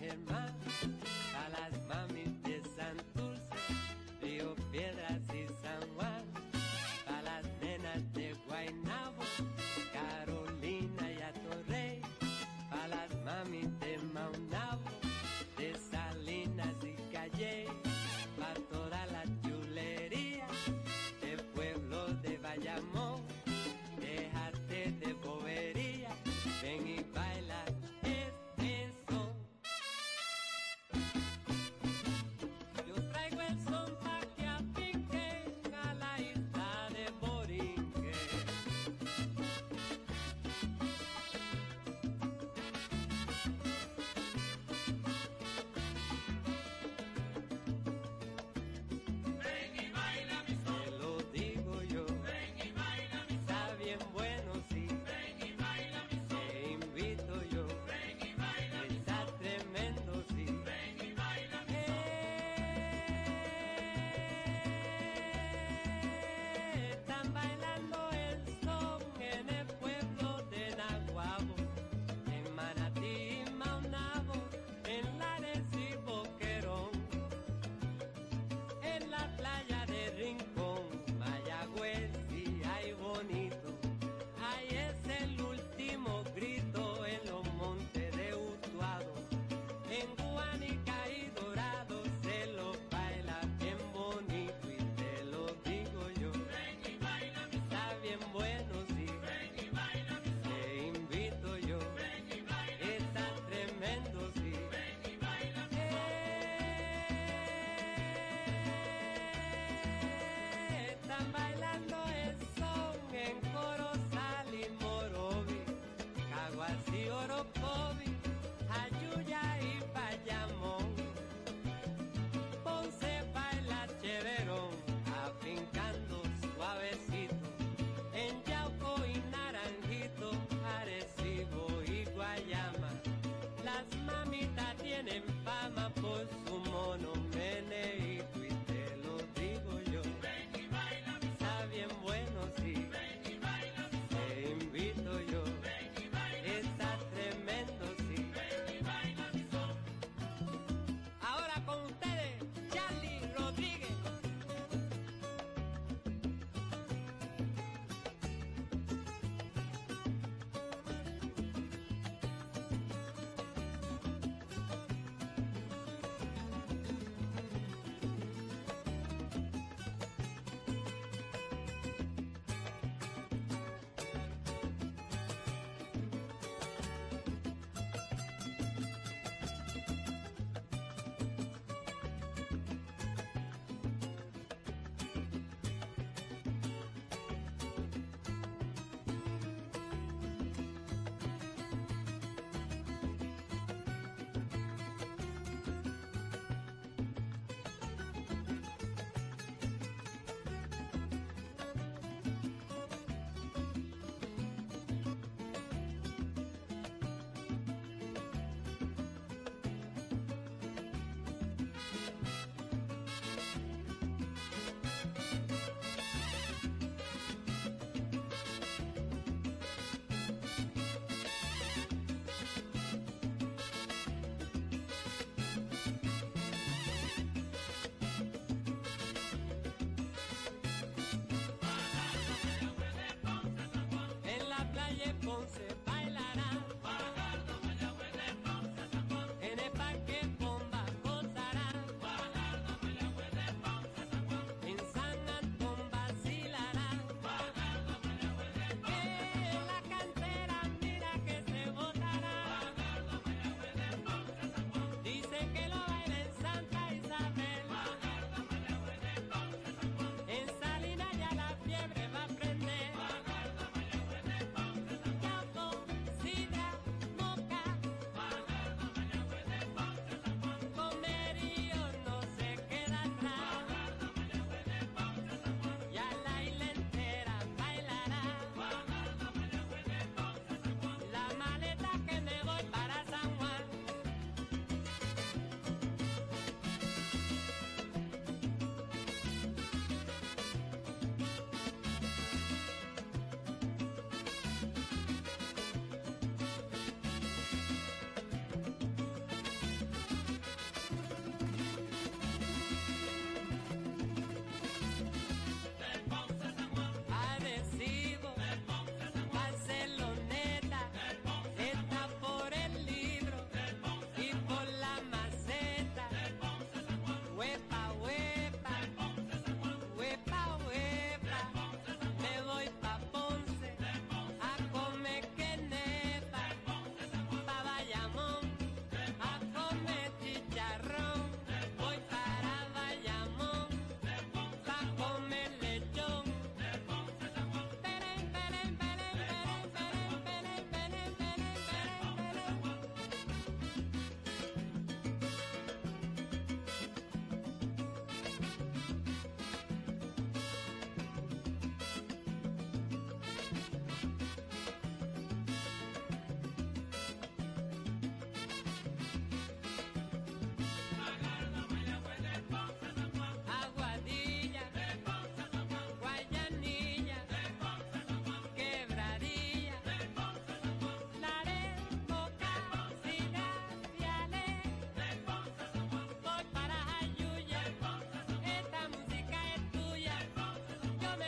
him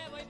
prueba y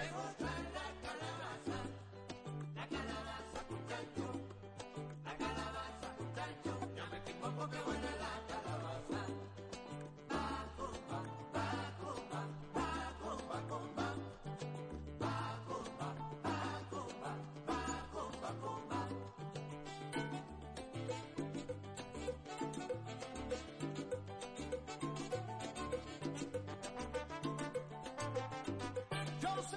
Raymond Trinidad.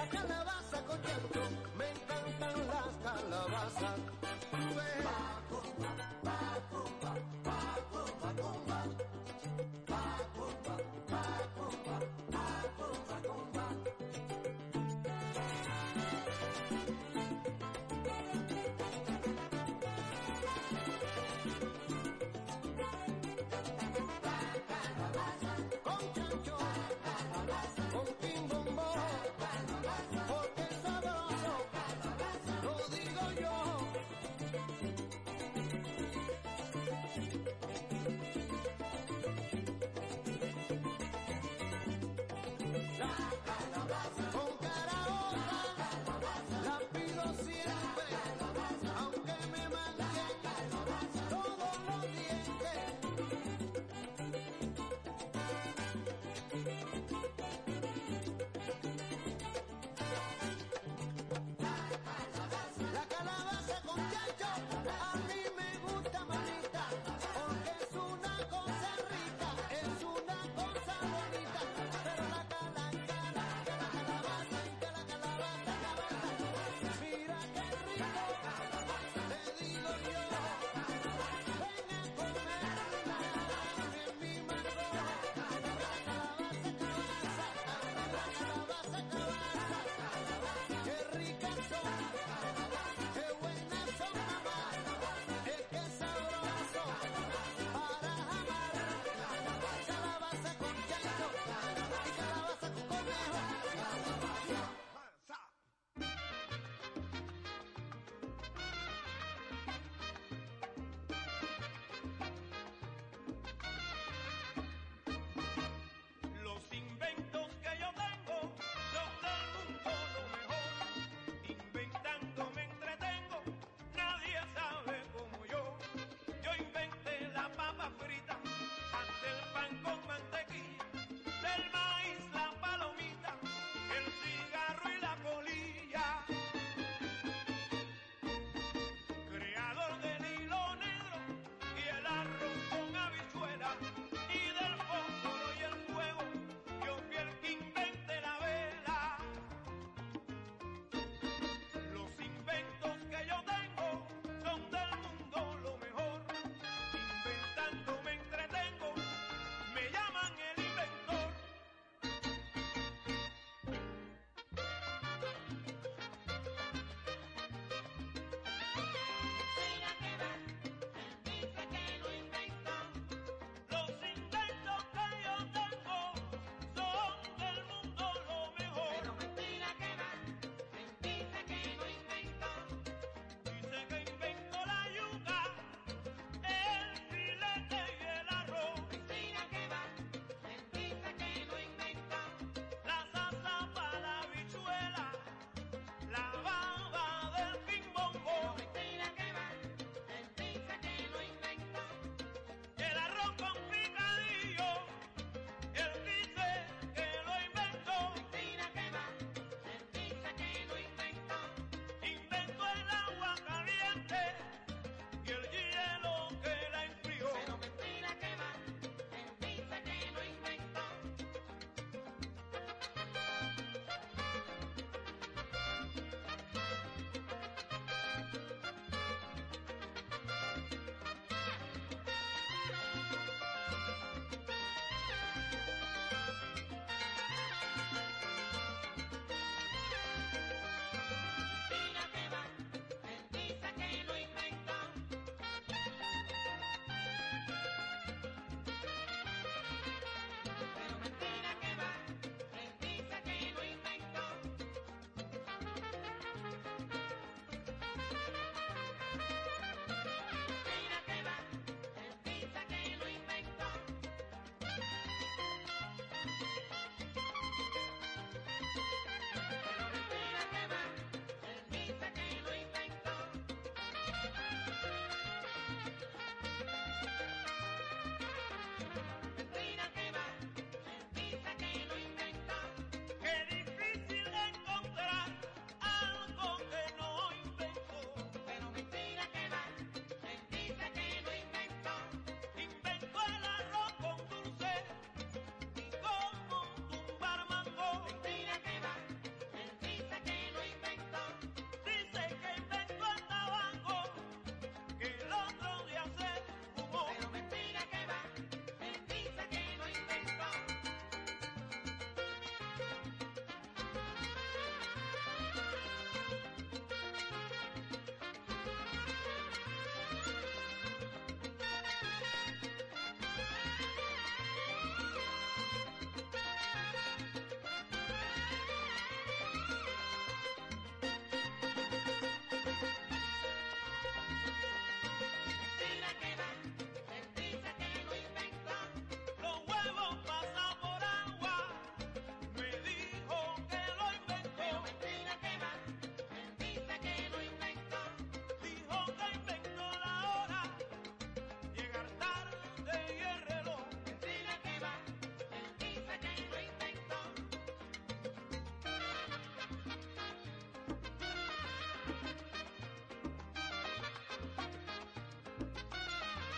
la calabaza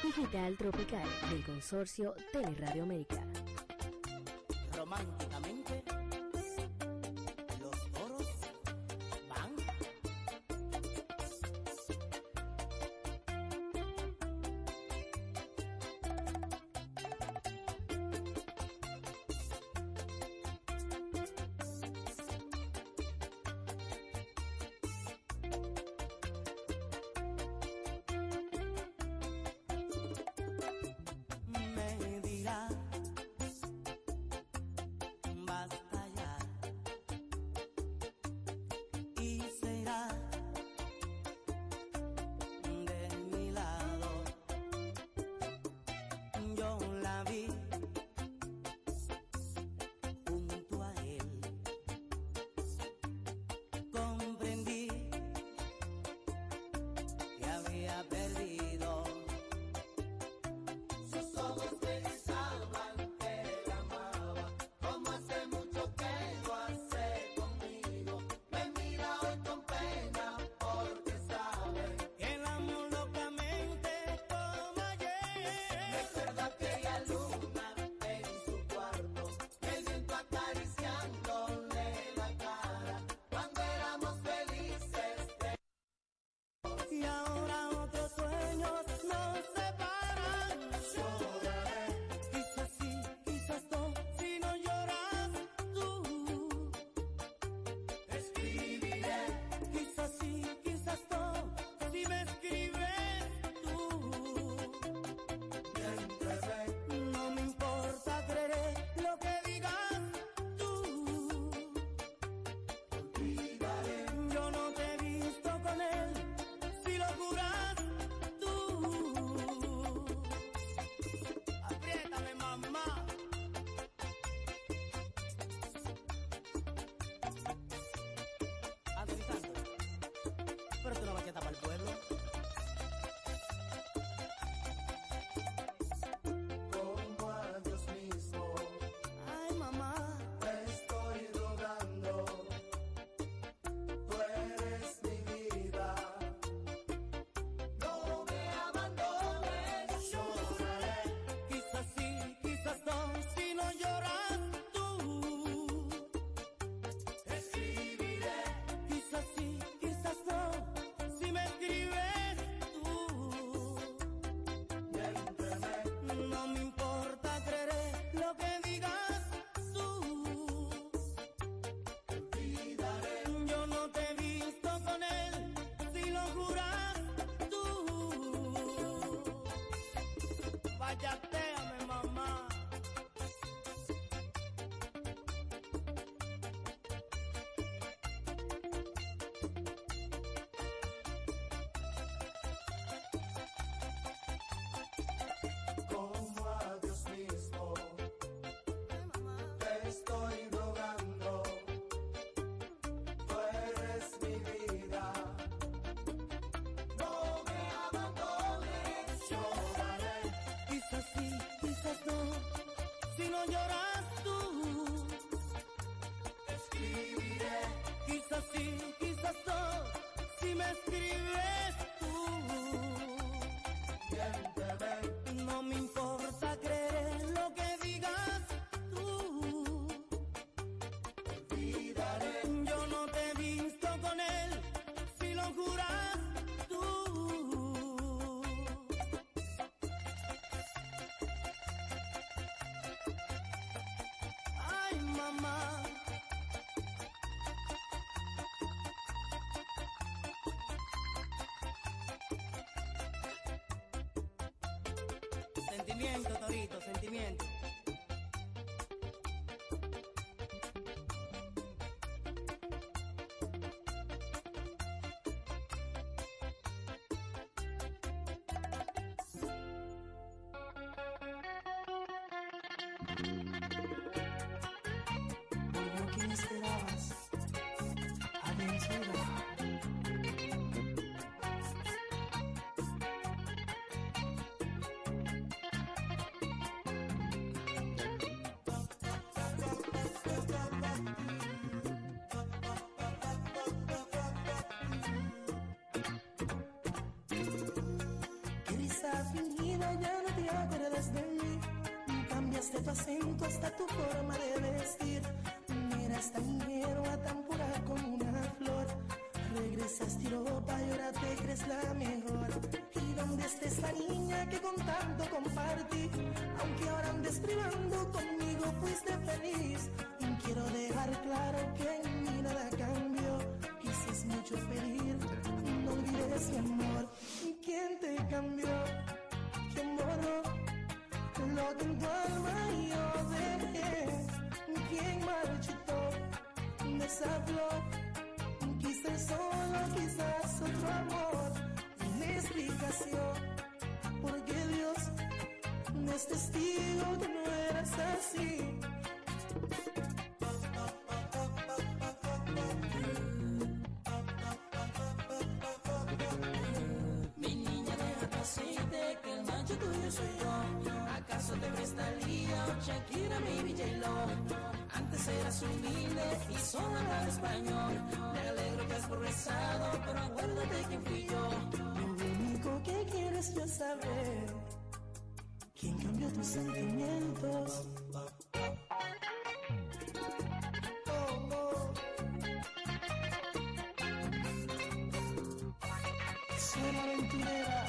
digital tropical del consorcio Teleradio América. llorar. Sentimiento, torito, sentimiento. tu acento hasta tu forma de vestir. Miras tan hierba, tan pura como una flor. Regresas Europa y ahora te crees la mía. quieres ya saber quién cambió tus sentimientos. Oh, oh. Soy la aventurera,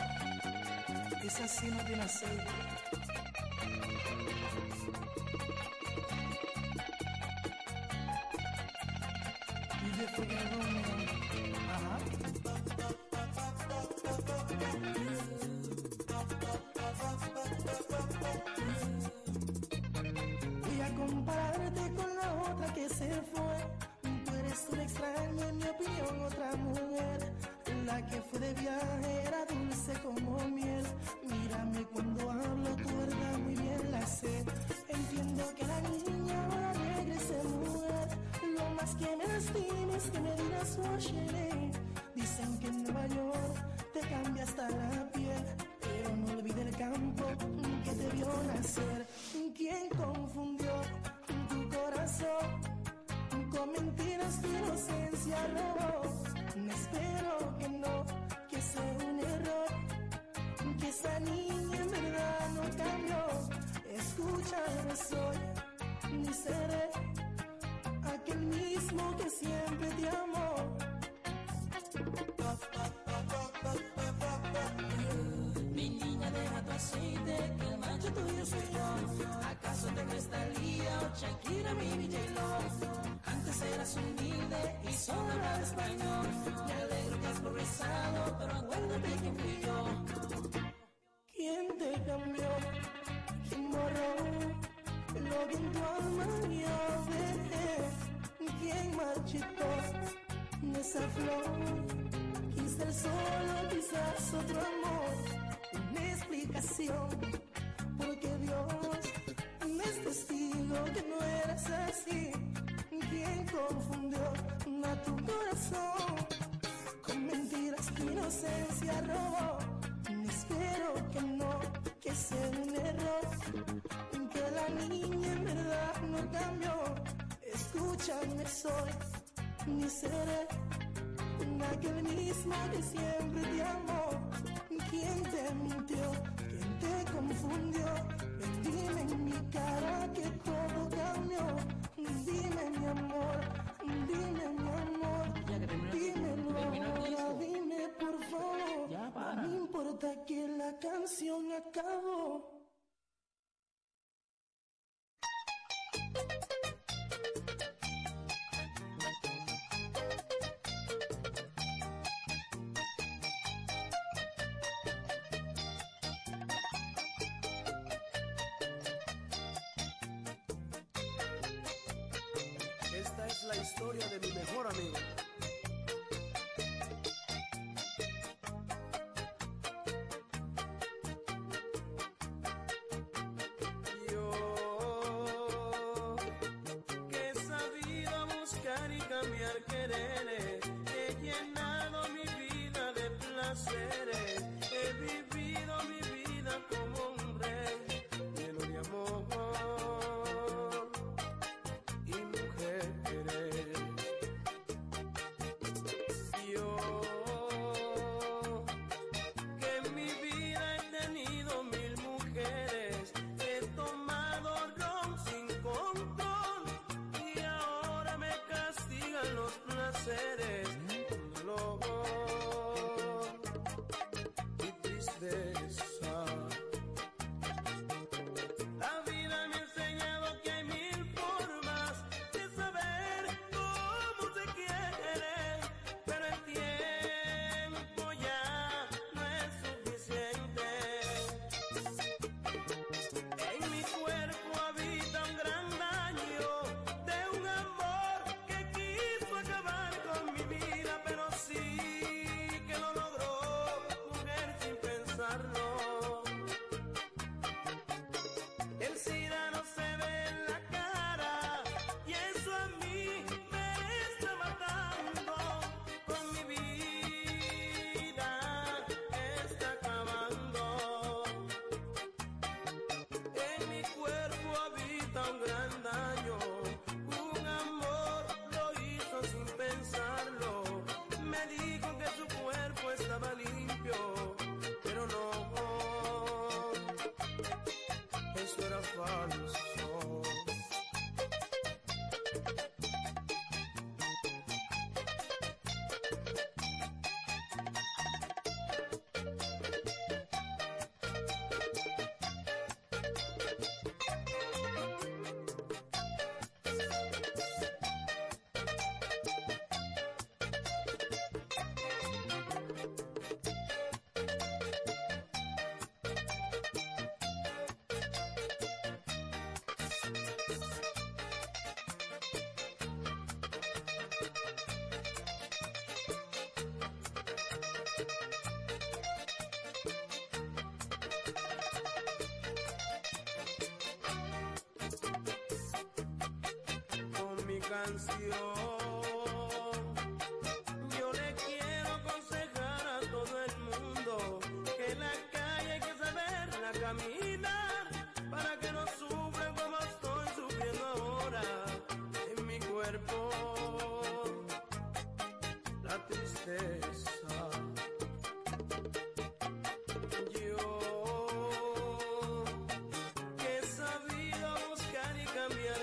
no tiene aceite. Dicen que en Nueva York te cambia hasta la piel, pero no olvides el campo que te vio nacer. ¿Quién confundió? cachitos de esa flor. Quizá el solo, quizás otro amor. Una explicación, porque Dios no es este testigo que no eras así. ¿Quién confundió? ya no soy ni seré una aquel misma que siempre te amó. ¿Quién te mintió? ¿Quién te confundió? Ven, dime en mi cara que todo cambió. Dime mi amor, dime mi amor. Ya que terminó ahora, dime por favor. Ya para. No me importa que la canción acabó. de mi mejor amiga. canción. Yo le quiero aconsejar a todo el mundo que en la calle hay que saberla caminar para que no sufren como estoy sufriendo ahora en mi cuerpo. La tristeza. Yo que he sabido buscar y cambiar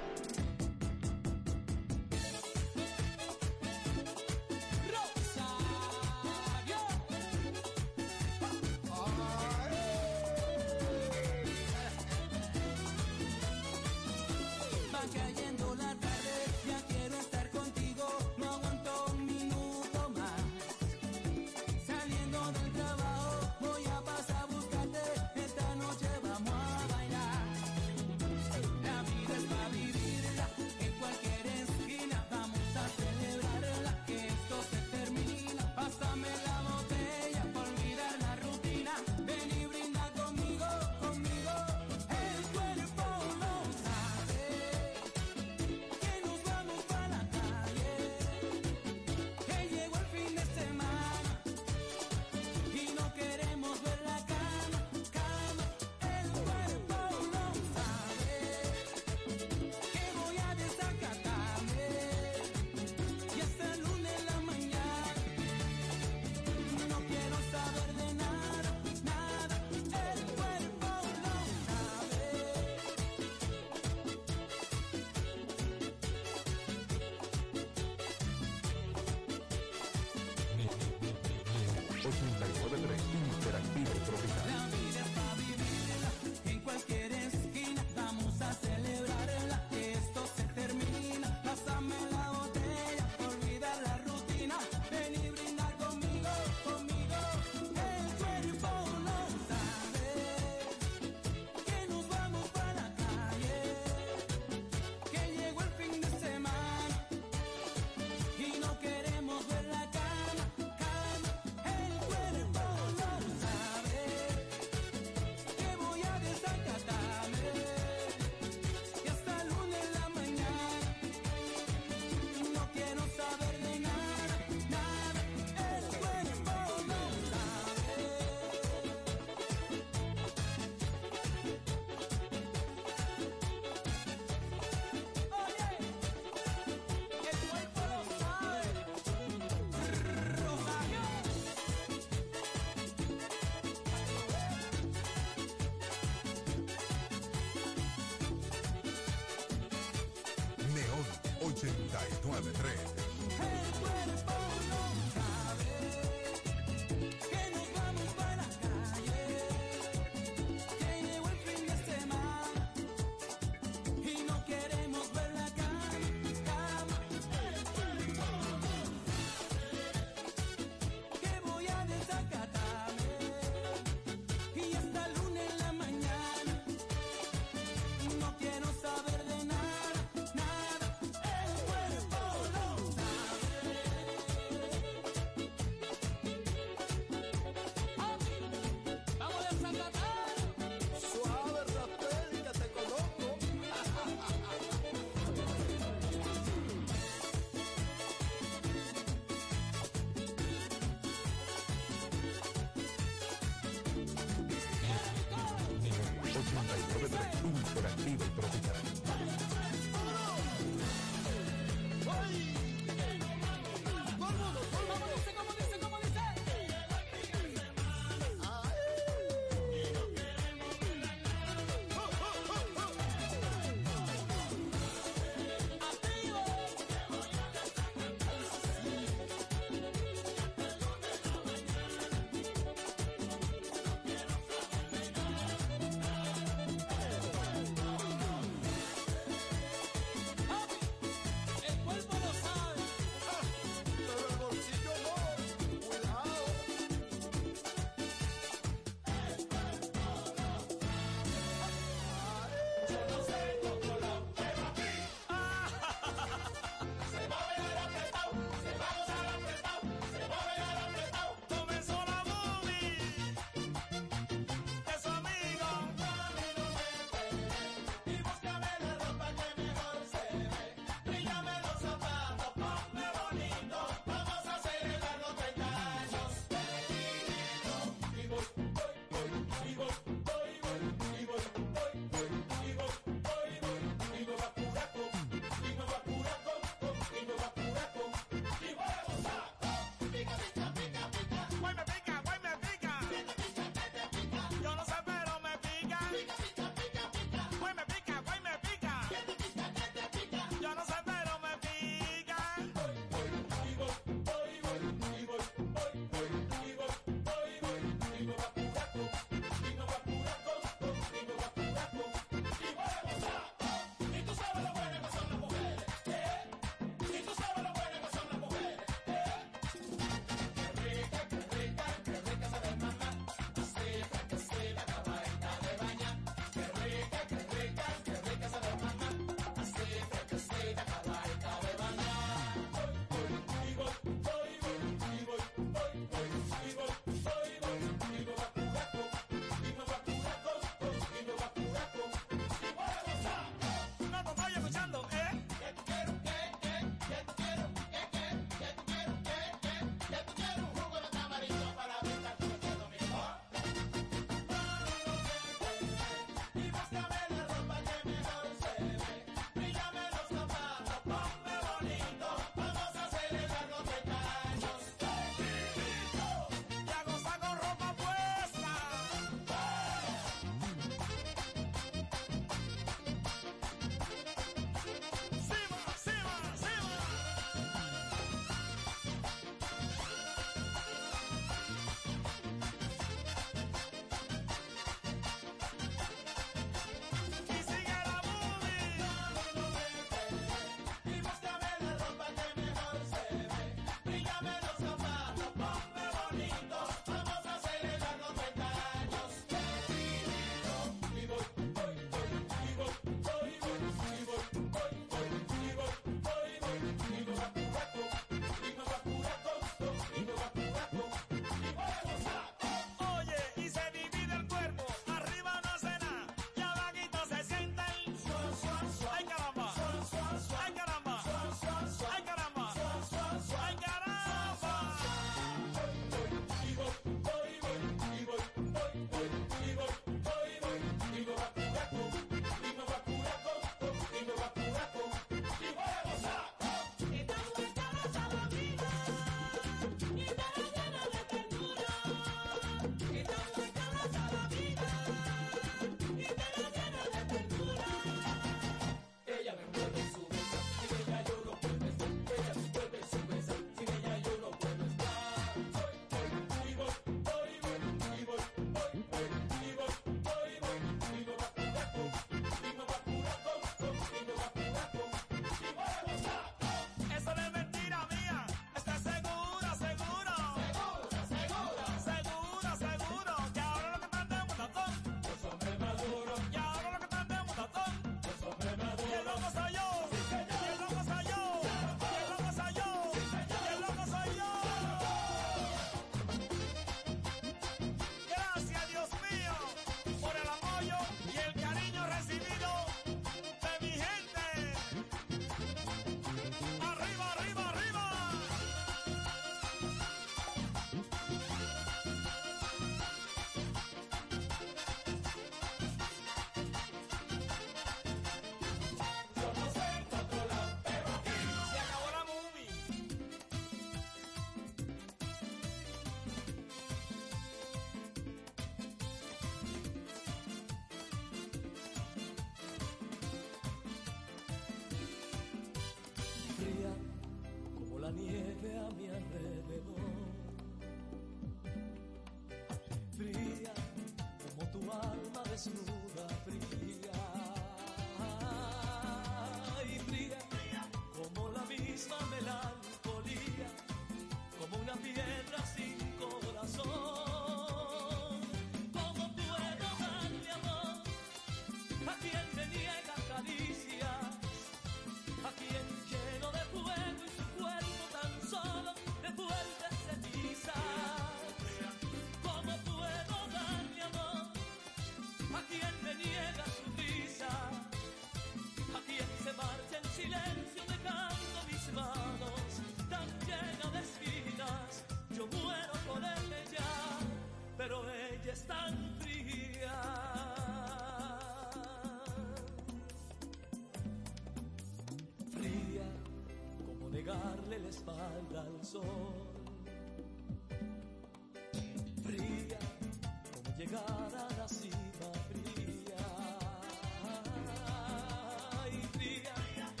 espalda al sol.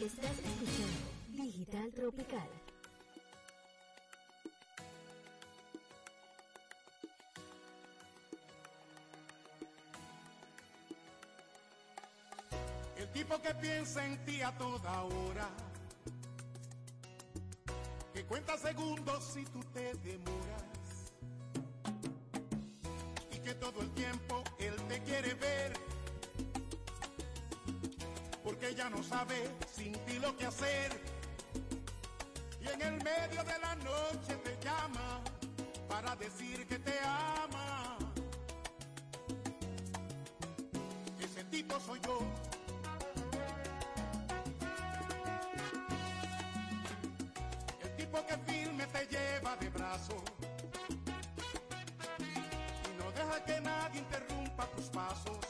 Estás escuchando Digital Tropical. El tipo que piensa en ti a toda hora, que cuenta segundos si tú te demoras, y que todo el tiempo él te quiere ver que ya no sabe sin ti lo que hacer. Y en el medio de la noche te llama para decir que te ama. Ese tipo soy yo. El tipo que firme te lleva de brazo. Y no deja que nadie interrumpa tus pasos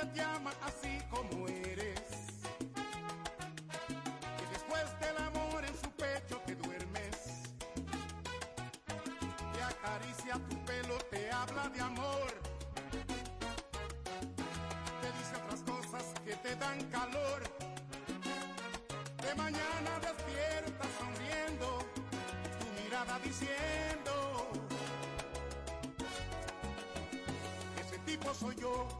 Te ama así como eres. Que después del amor en su pecho te duermes. Te acaricia tu pelo, te habla de amor. Te dice otras cosas que te dan calor. De mañana despierta sonriendo, tu mirada diciendo, ese tipo soy yo.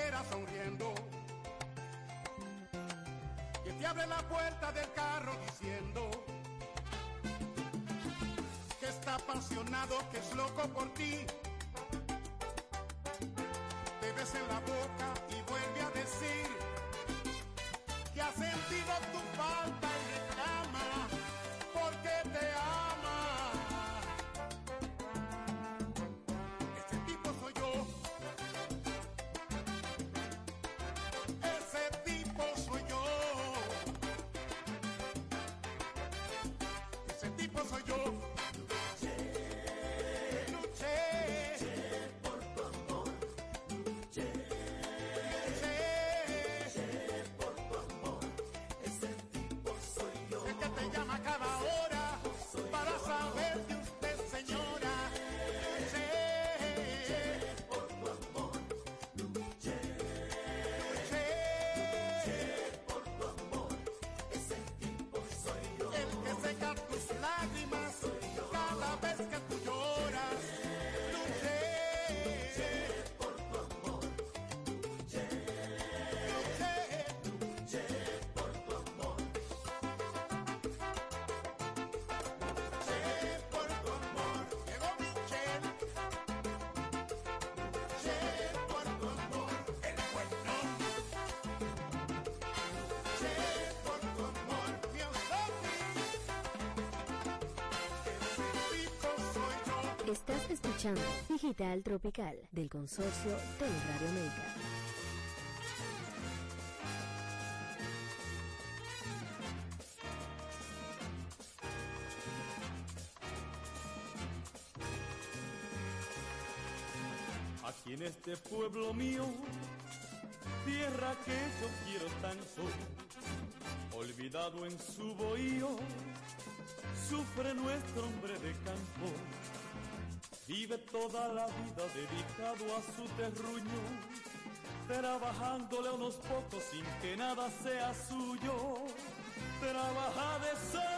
sonriendo que te abre la puerta del carro diciendo que está apasionado, que es loco por ti. Estás escuchando Digital Tropical del consorcio Teleradio América. Aquí en este pueblo mío, tierra que yo quiero tanto, olvidado en su bohío, sufre nuestro hombre de campo. Vive toda la vida dedicado a su terruño, trabajándole unos pocos sin que nada sea suyo. Trabaja de sol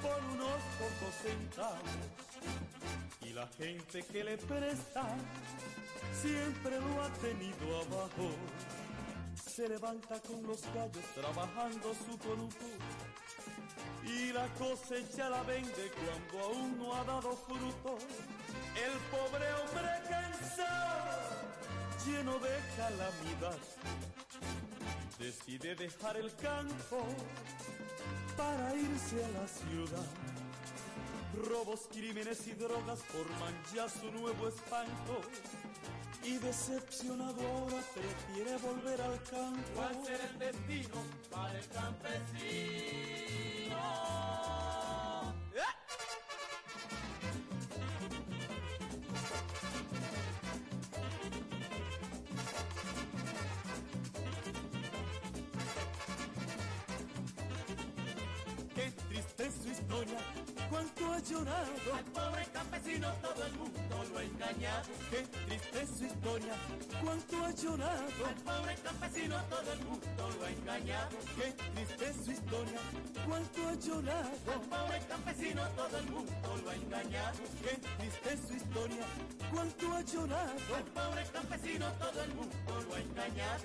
por unos pocos centavos y la gente que le presta siempre lo ha tenido abajo. Se levanta con los gallos trabajando su conuco y la cosecha la vende cuando aún no ha dado fruto. El pobre hombre cansado, lleno de calamidad, decide dejar el campo para irse a la ciudad. Robos, crímenes y drogas forman ya su nuevo espanto. Y decepcionado ahora prefiere volver al campo. ¿Cuál será el destino para el campesino? Llorado. Al pobre campesino todo el mundo lo ha engañado. Qué triste es su historia, cuánto ha llorado. Al pobre campesino todo el mundo lo ha engañado. Qué triste es su historia, cuánto ha llorado. Al pobre campesino todo el mundo lo ha engañado. Qué triste es su historia, cuánto ha llorado. Al pobre campesino todo el mundo lo ha engañado.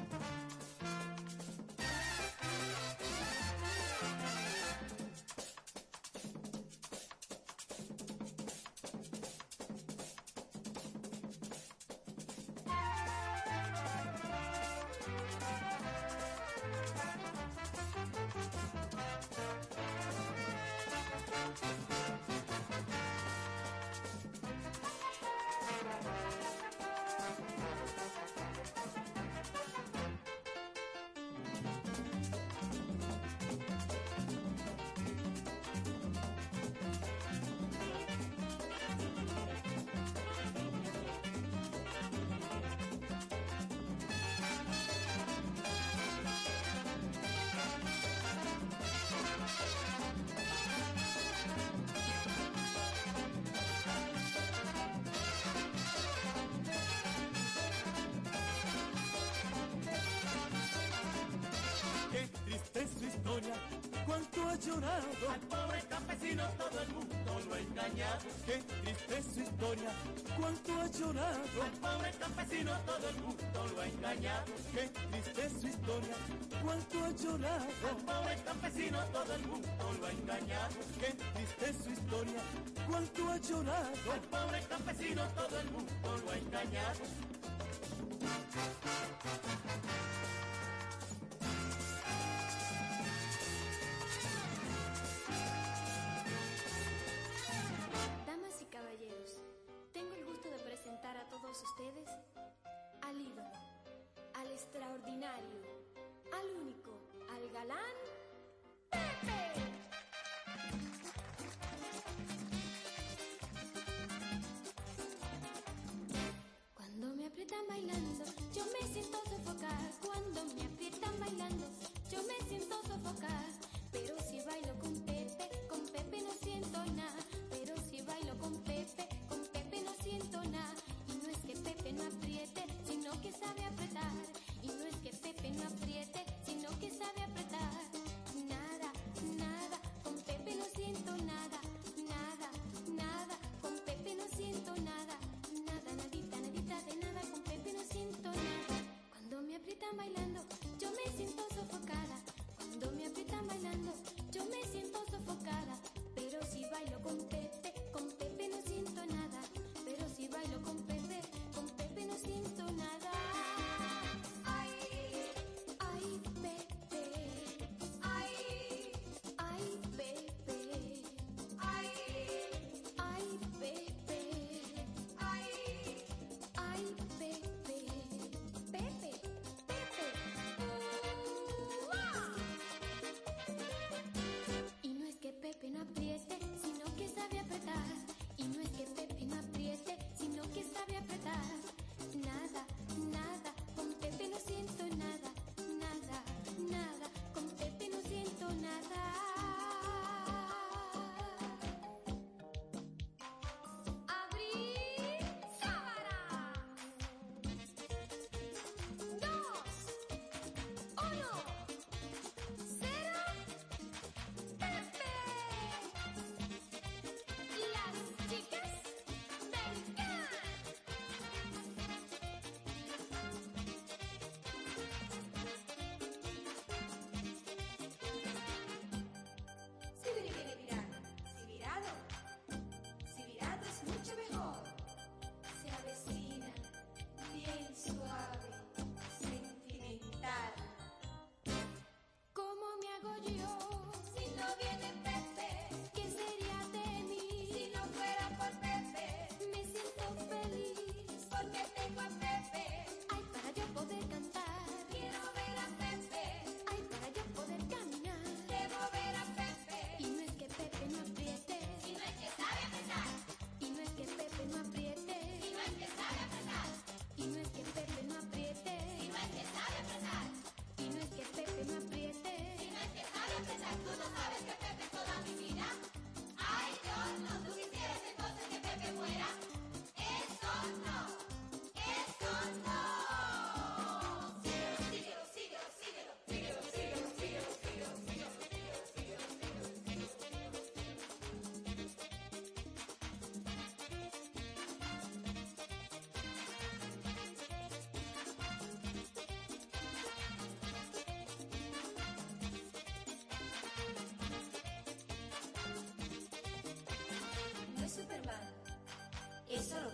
historia, cuánto ha llorado. Al pobre campesino todo el mundo lo ha engañado. Qué triste es su historia, cuánto ha llorado. Al pobre campesino todo el mundo lo ha engañado. Qué triste es su historia, cuánto ha llorado. Al pobre campesino todo el mundo lo ha engañado. Qué triste es su historia, cuánto ha llorado. Al pobre campesino todo el mundo lo ha ustedes al ídolo, al extraordinario, al único, al galán Pepe. Cuando me aprietan bailando, yo me siento sofocar. Cuando me aprietan bailando, yo me siento sofocar. Pero si bailo con Pepe, con Pepe no siento nada. Pero si bailo con Pepe, con Pepe no siento nada. No apriete, sino que sabe apretar. Y no es que Pepe no apriete, sino que sabe apretar. Nada, nada, con Pepe no siento nada. Nada, nada, con Pepe no siento nada. Nada, nadita, nadita de nada, con Pepe no siento nada. Cuando me aprietan bailando, yo me siento sofocada. Cuando me aprietan bailando, yo me siento sofocada. Pero si bailo con Pepe, con Pepe no siento nada. Pero si bailo con Pepe, es solo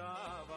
aquel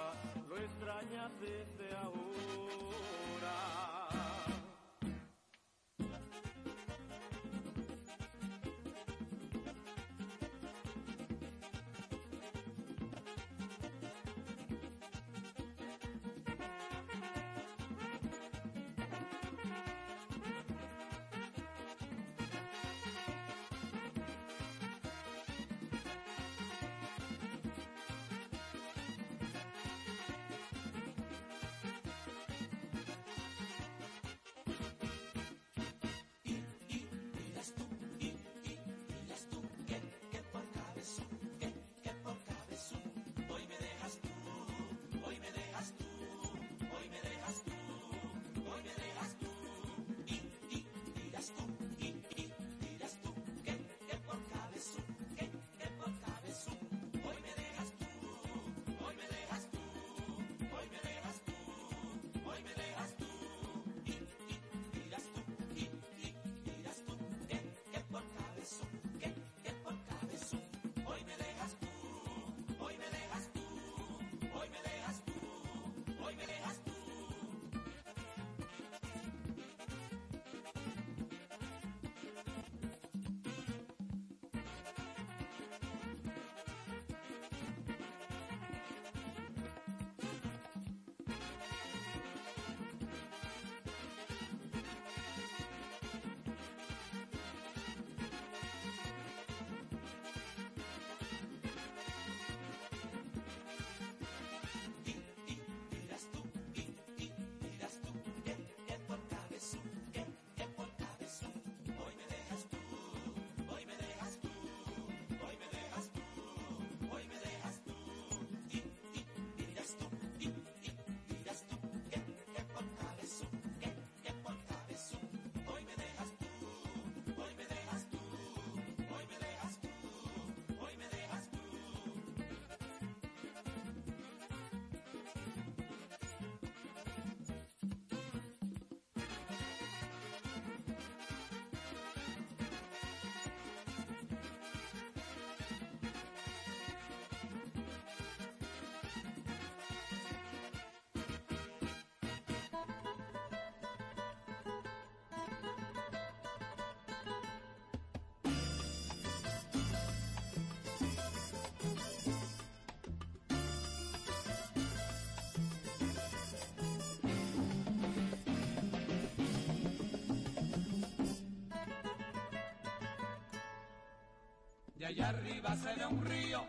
Y allá arriba se ve un río,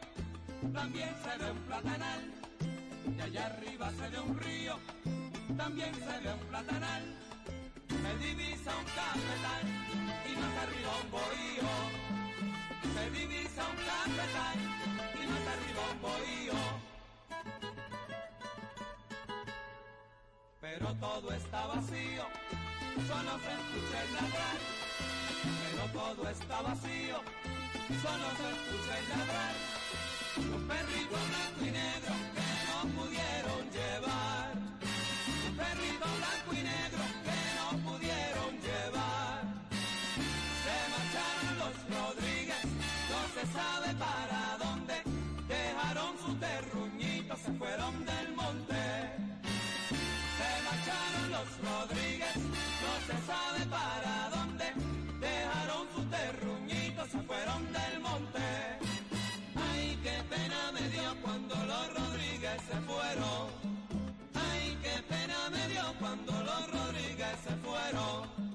también se ve un platanal. Y allá arriba se ve un río, también se ve un platanal. Se divisa un cafetal y más arriba un bohío. Se divisa un cafetal y más arriba un bohío. Pero todo está vacío, solo se escucha el ladrar. Todo está vacío, solo se escucha el ladrar. Un perrito blanco y negro que no pudieron llevar. Un perrito blanco y negro que no pudieron llevar. Se marcharon los Rodríguez, no se sabe para dónde. Dejaron su terruñito, se fueron del monte. Se marcharon los Rodríguez, no se sabe se fueron del monte. Ay, qué pena me dio cuando los Rodríguez se fueron. Ay, qué pena me dio cuando los Rodríguez se fueron.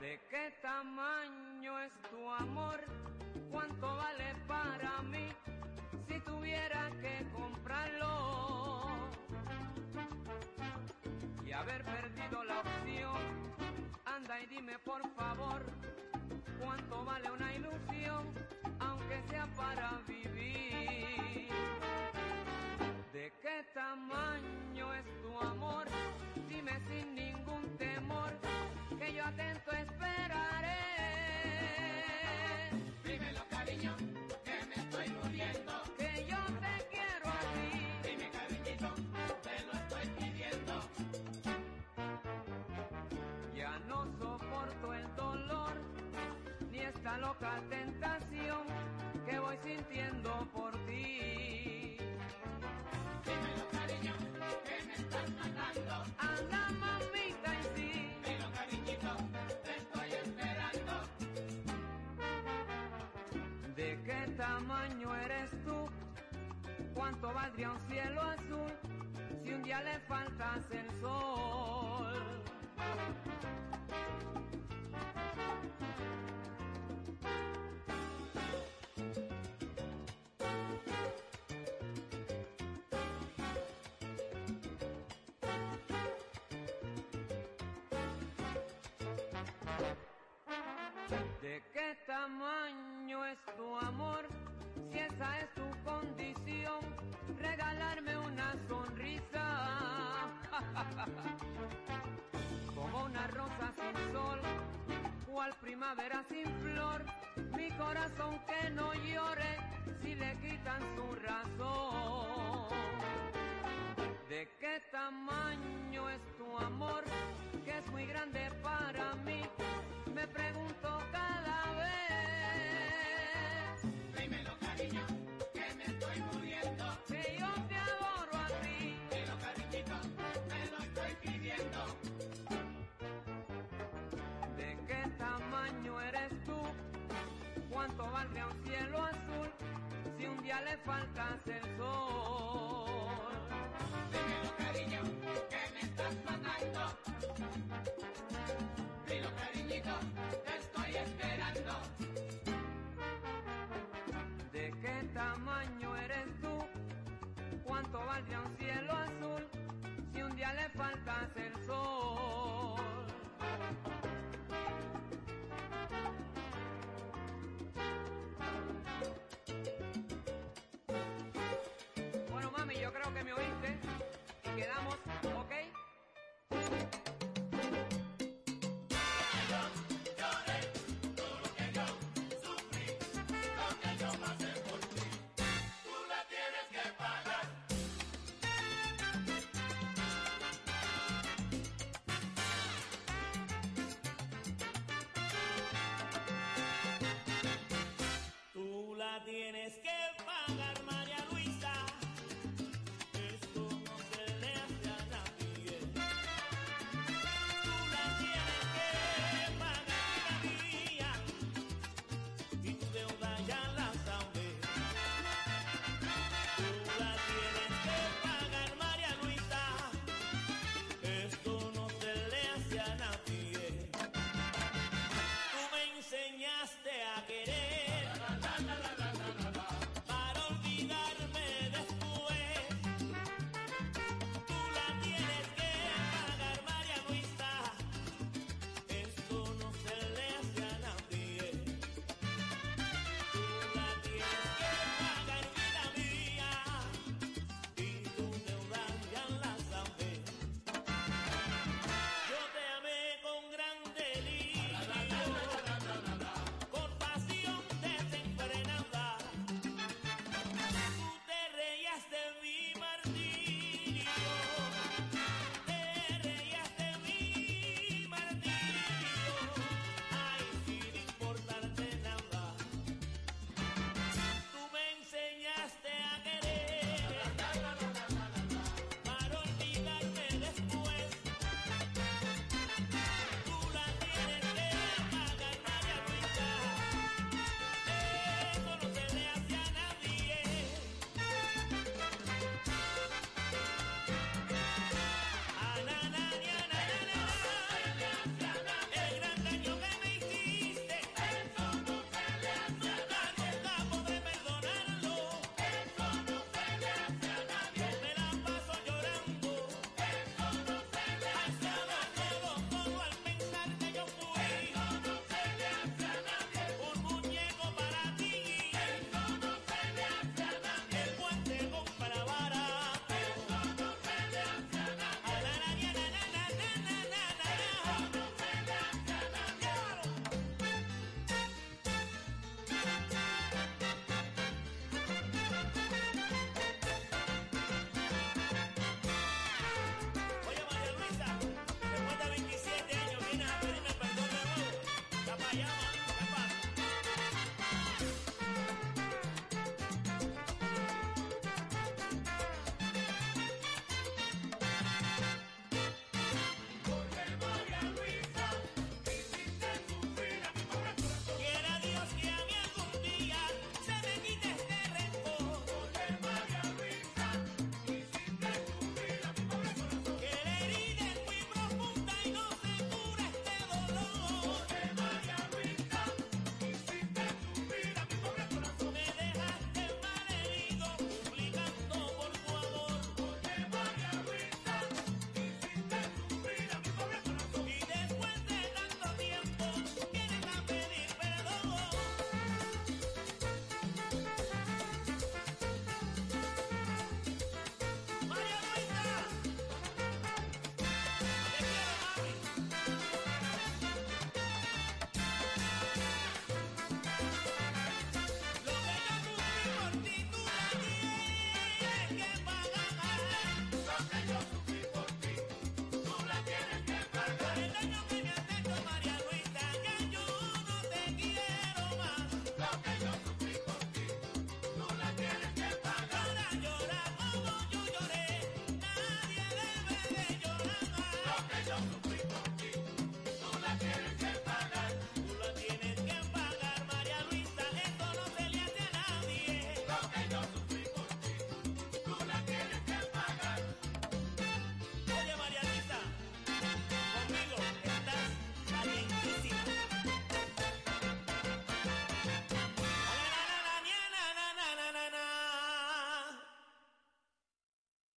¿De qué tamaño es tu amor? ¿Cuánto vale para mí si tuviera que comprarlo? Y haber perdido la opción, anda y dime por favor, ¿cuánto vale una ilusión, aunque sea para vivir? tamaño es tu amor, dime sin ningún temor que yo atento esperaré. Dime Dímelo cariño, que me estoy muriendo, que yo te quiero a ti. Dime cariñito, te lo estoy pidiendo. Ya no soporto el dolor, ni esta loca tentación que voy sintiendo por eres tú? ¿Cuánto valdría un cielo azul si un día le faltas el sol? ¿De qué tamaño es tu amor? Si esa es tu condición, regalarme una sonrisa. Como una rosa sin sol, cual primavera sin flor, mi corazón que no llore si le quitan su razón. ¿De qué tamaño es tu amor? Que es muy grande para mí. Me pregunto cada ¿Cuánto valdría un cielo azul si un día le faltas el sol? Dímelo, cariño, que me estás matando. Dilo, cariñito, te estoy esperando. ¿De qué tamaño eres tú? ¿Cuánto valdría un cielo azul si un día le faltas el sol?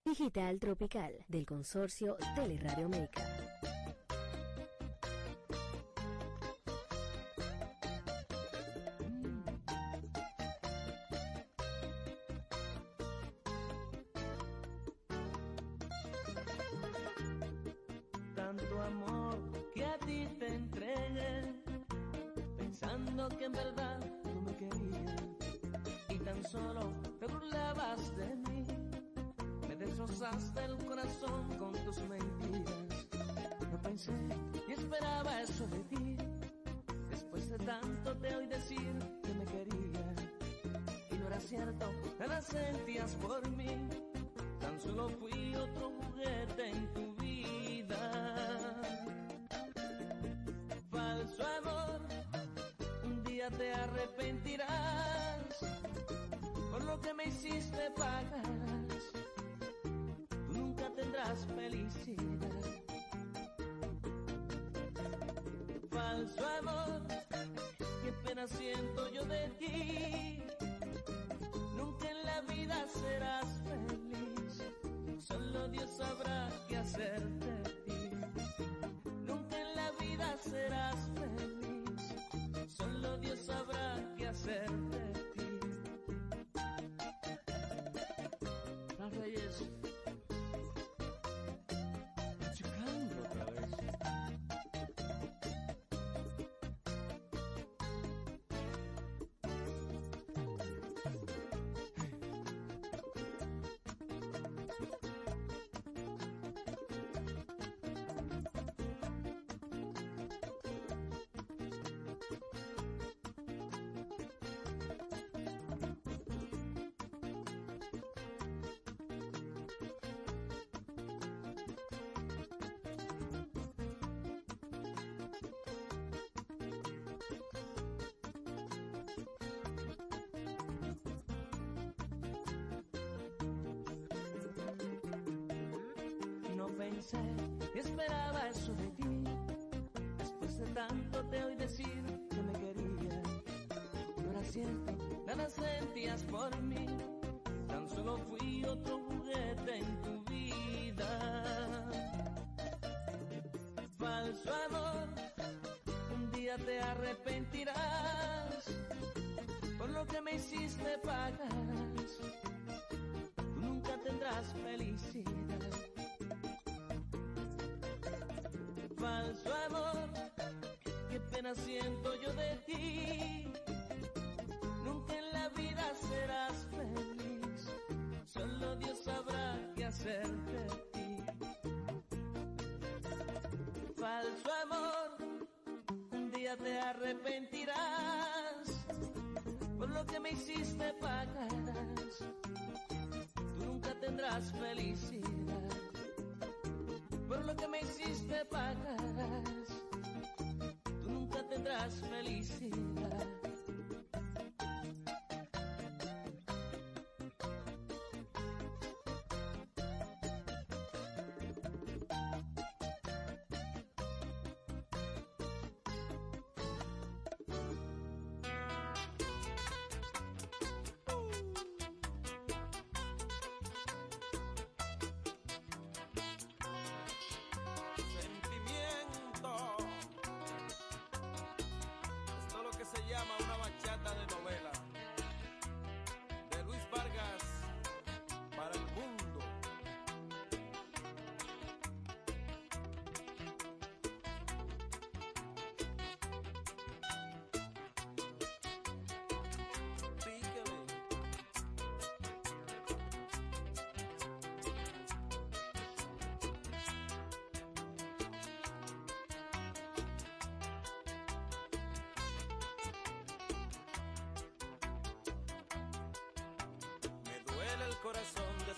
Digital Tropical del consorcio Teleradio América. tanto amor que a ti te entregué, pensando que en verdad tú me querías y tan solo te burlabas de mí, destrozaste el corazón con tus mentiras. No pensé y esperaba eso de ti, después de tanto te oí decir que me querías y no era cierto, nada sentías por mí, tan solo fui otro juguete en tu vida. Falso amor, un día te arrepentirás por lo que me hiciste pagarás. Tú nunca tendrás felicidad. Falso amor, qué pena siento yo de ti. Nunca en la vida serás feliz. Solo Dios sabrá qué hacer esperaba eso de ti. Después de tanto te oí decir que me querías. No era cierto, nada sentías por mí. Tan solo fui otro juguete en tu vida. Falso amor, un día te arrepentirás. Por lo que me hiciste pagarás. Tú nunca tendrás felicidad. Tendrás felicidad por lo que me hiciste pagarás. Tú nunca tendrás felicidad. Bachata de novela.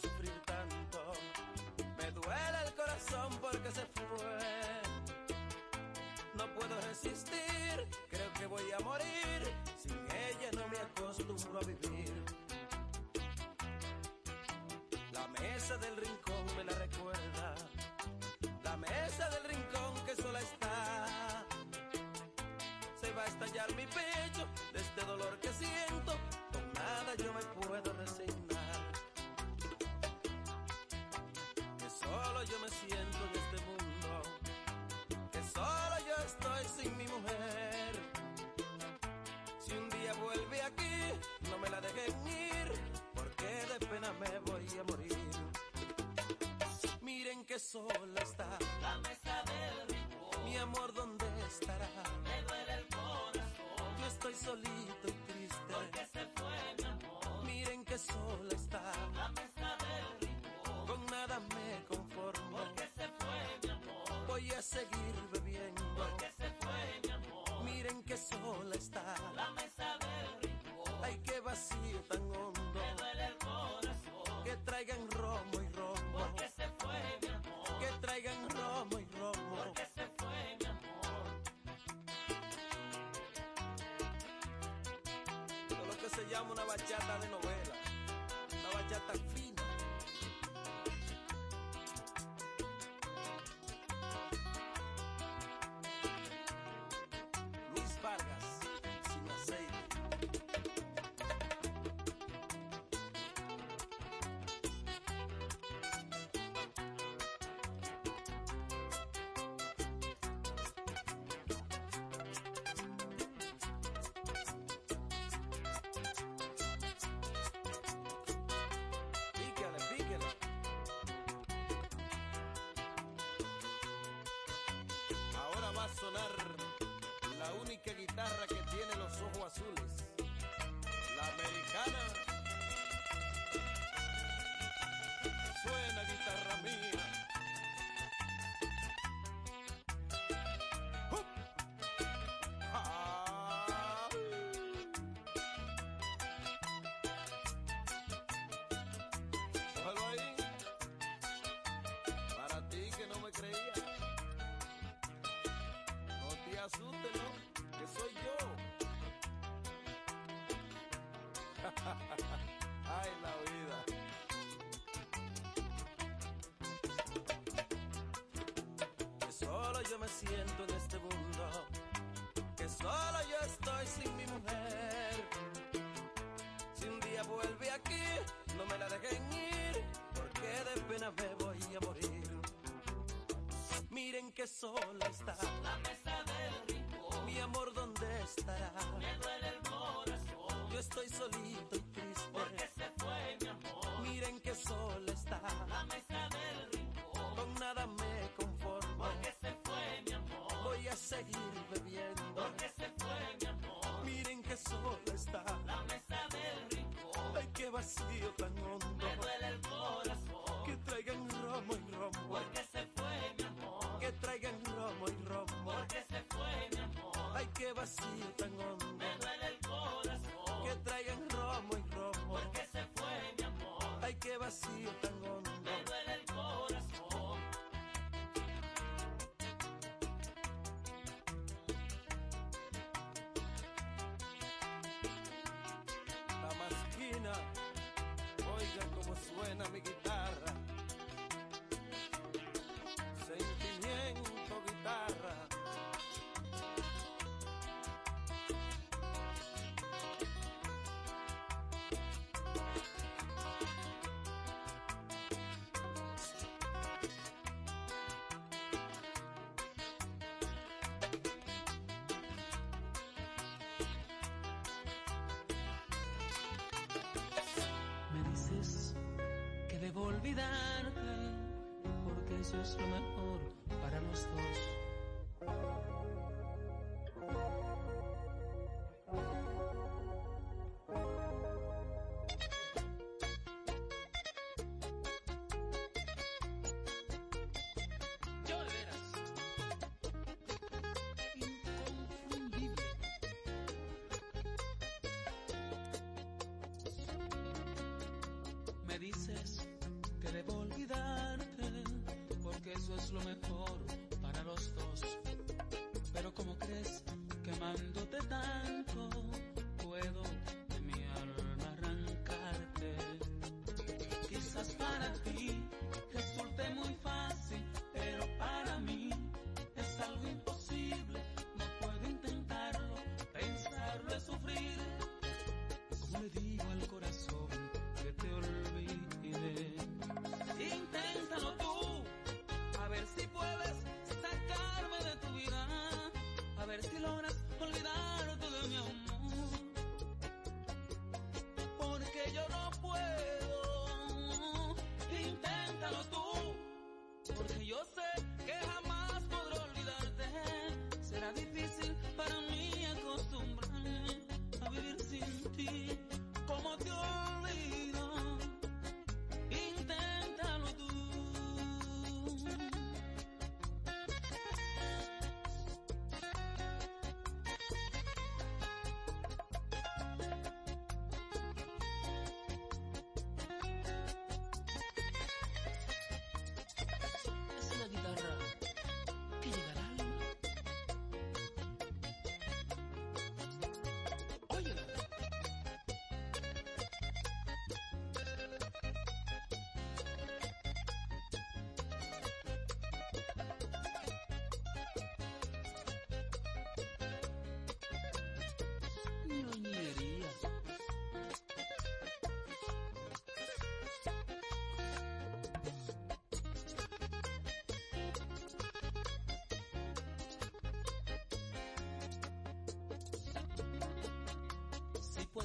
Sufrir tanto. Me duele el corazón porque se fue. No puedo resistir, creo que voy a morir. Sin ella no me acostumbro a vivir. La mesa del rincón me la recuerda. La mesa del rincón que sola está. Se va a estallar mi pecho de este dolor que siento. Con nada yo me puedo resignar. Sola está. Del rincón. Mi amor, ¿dónde estará? Me duele el corazón. Yo estoy solito y triste. Porque se fue mi amor. Miren que sola está. Del rincón. Con nada me conformo. Porque se fue mi amor. Voy a seguir bebiendo. Porque se llama una bachata de novela. Una bachata fina. Única guitarra que tiene los ojos azules. La americana. Yo me siento en este mundo. Que solo yo estoy sin mi mujer. Si un día vuelve aquí, no me la dejen ir, porque de pena me voy a morir. Miren que sola está la mesa del rincón. Mi amor, ¿dónde estará? Me duele el corazón. Yo estoy solito y triste. Porque se fue mi amor. Miren que sola está la mesa del rincón. Con nada me seguir bebiendo. Porque se fue mi amor. Miren que sola está la mesa del rincón. Ay, qué vacío tan hondo. Me duele el corazón. Que traigan romo y romo. Porque se fue mi amor. Que traigan romo y romo. Porque se fue mi amor. Ay, qué vacío tan hondo. Me duele el corazón. Que traigan romo y romo. Porque se fue mi amor. Ay, qué vacío tan hondo. buen amiguita. Debo olvidarte, porque eso es lo mejor para los dos. Me dices eso es lo mejor para los dos. Pero como crees que amándote puedes sacarme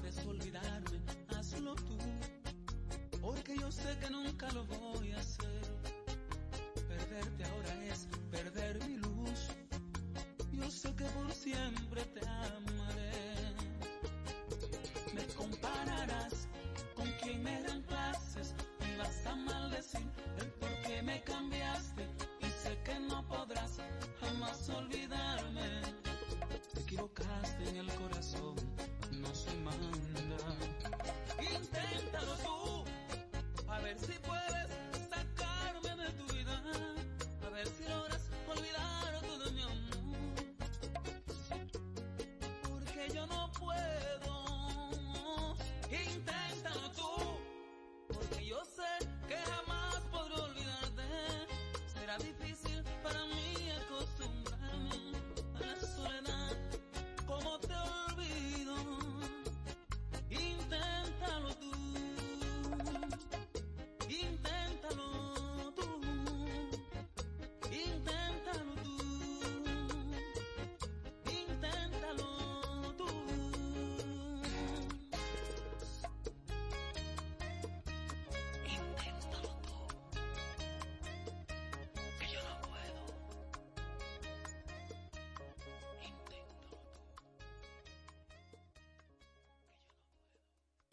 puedes olvidarme, hazlo tú, porque yo sé que nunca lo voy a hacer. Perderte ahora es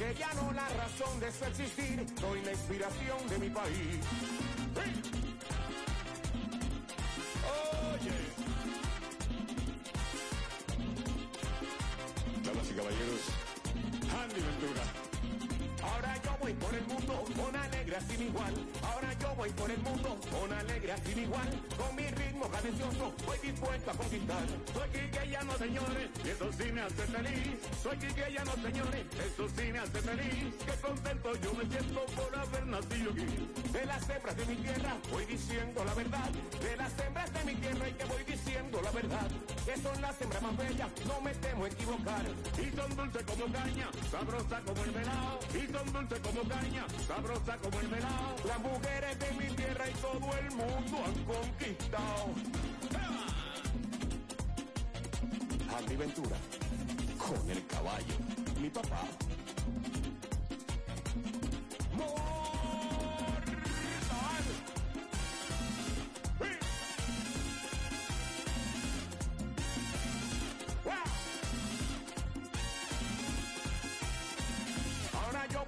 Sentir de quisqueyano, la razón de su existir. Soy la inspiración de mi país. Oye. Damas y caballeros, Andy Ventura. Ahora yo voy por el mundo con alegría sin igual. Ahora yo voy por el mundo con alegría sin igual. Con mi ritmo cadencioso voy dispuesto a conquistar. Soy quisqueyano, señores, y eso sí me hace feliz. Soy quisqueyano, señores, eso sí me hace feliz. Qué contento yo me siento por haber nacido aquí. De las hembras de mi tierra voy diciendo la verdad. De las hembras de mi tierra y que voy diciendo la verdad. Que son las hembras más bellas, no me temo equivocar. Y son dulces como caña, sabrosa como el son dulces como caña, sabrosa como el melao. Las mujeres de mi tierra y todo el mundo han conquistado. Andy Ventura, con el caballo, mi papá. Mortal.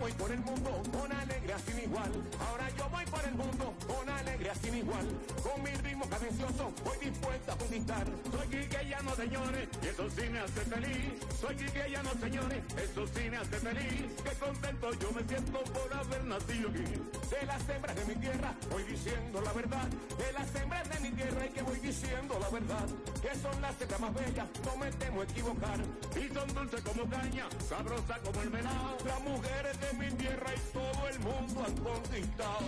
Voy por el mundo con alegría sin igual. Ahora yo voy por el mundo con alegría sin igual. Con mi ritmo cadencioso voy dispuesta a conquistar. Soy quisqueyano, señores, y eso sí me hace feliz. Soy quisqueyano, señores, eso sí me hace feliz. Qué contento yo me siento por haber nacido aquí. De las hembras de mi tierra voy diciendo la verdad. De las hembras de mi tierra y que voy diciendo la verdad. Que son las hembras más bellas, no me temo equivocar. Y son dulces como caña, sabrosa como el melao. Las mujeres mi tierra y todo el mundo han conquistado.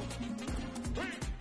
Baila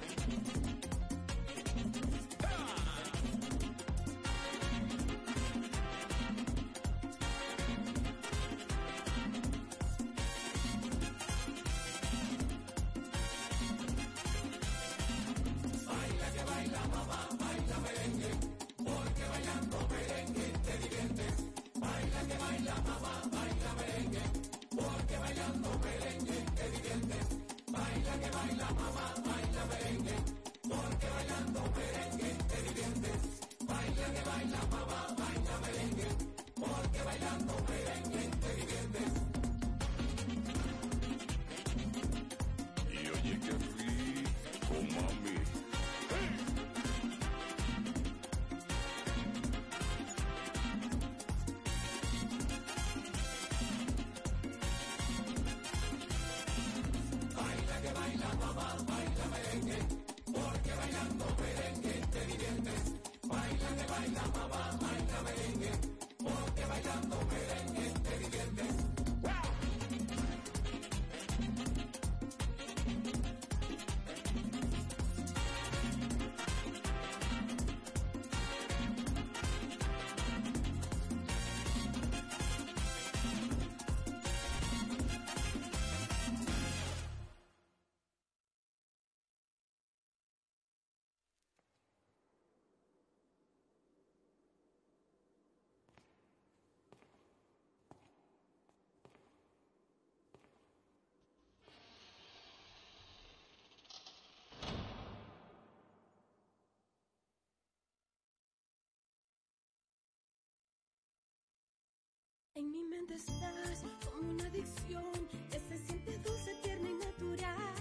adicción que se siente dulce, tierna y natural.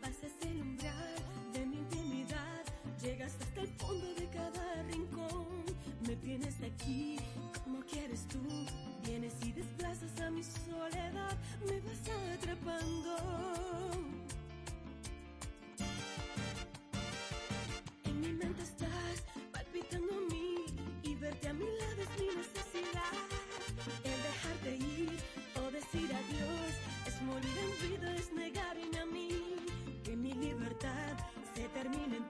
Pasas el umbral de mi intimidad, llegas hasta el fondo de cada rincón. Me tienes aquí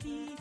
ti.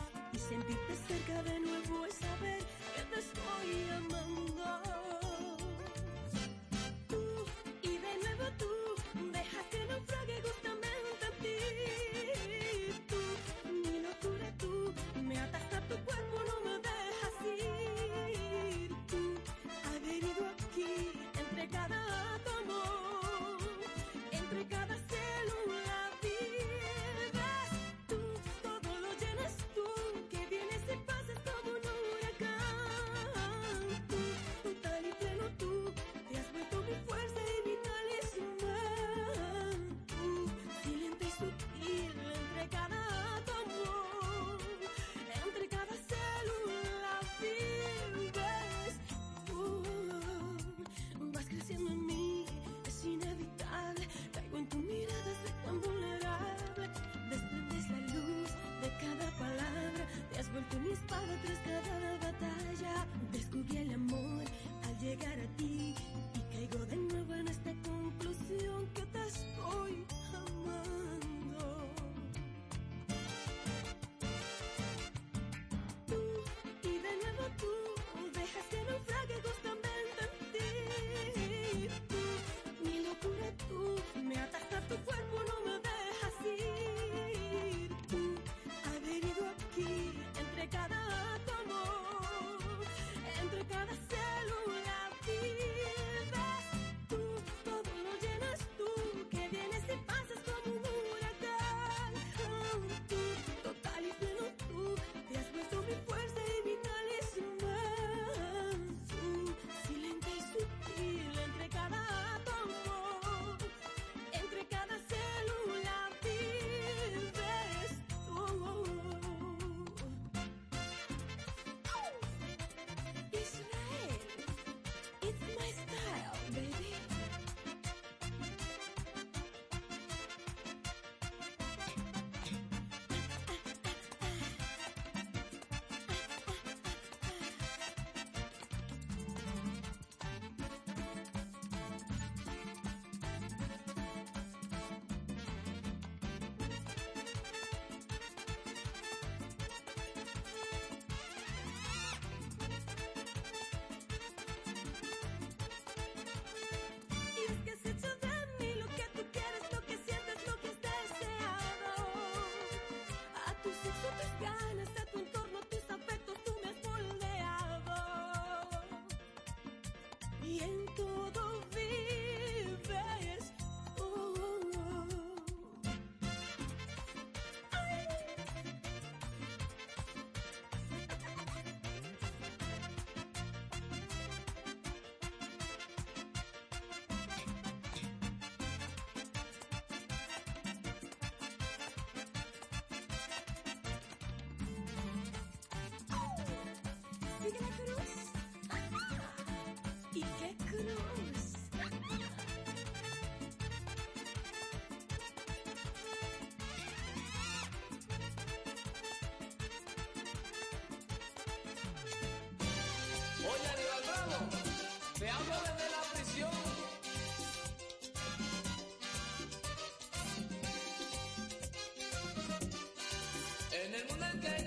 si tú tus ganas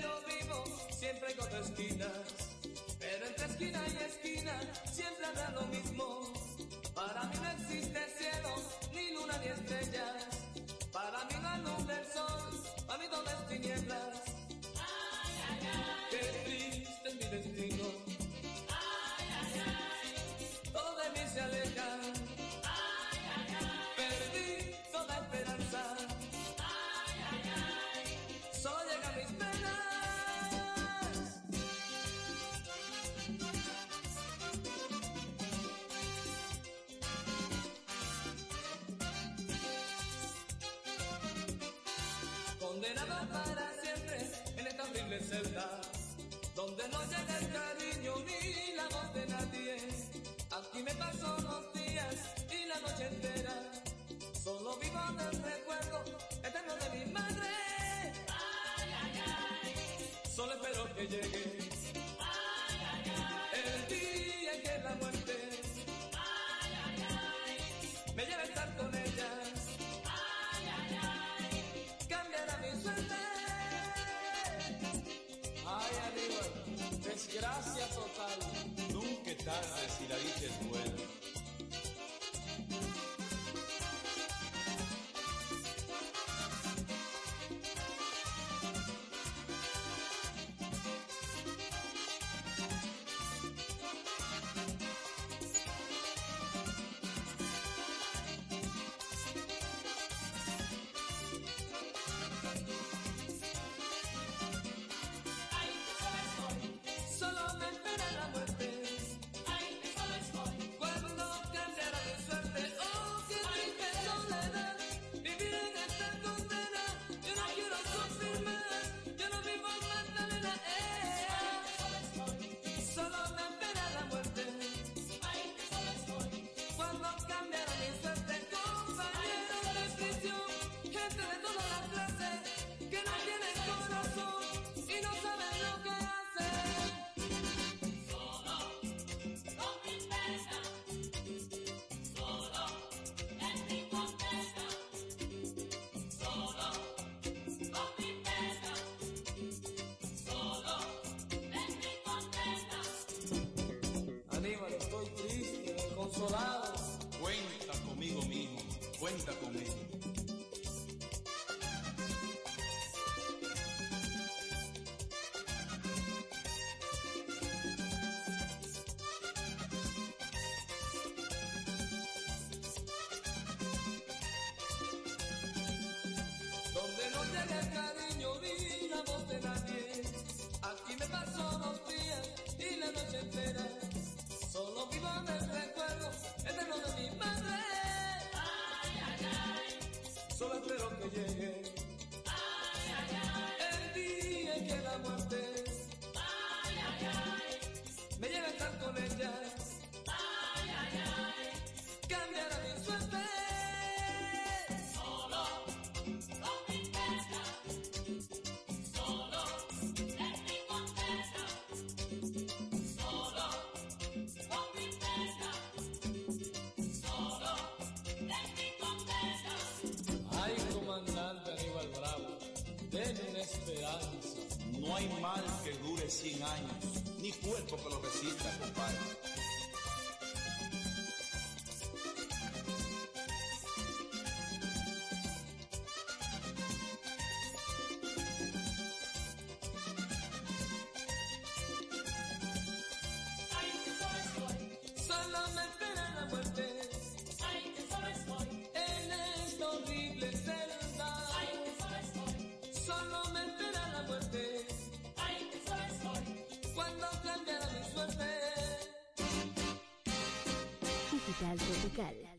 yo vivo siempre con esquinas, pero entre esquina y esquina siempre habrá lo mismo. Para mí no existe cielo, ni luna ni estrella. No hay mal que dure 100 años, ni cuerpo que lo resista, compadre.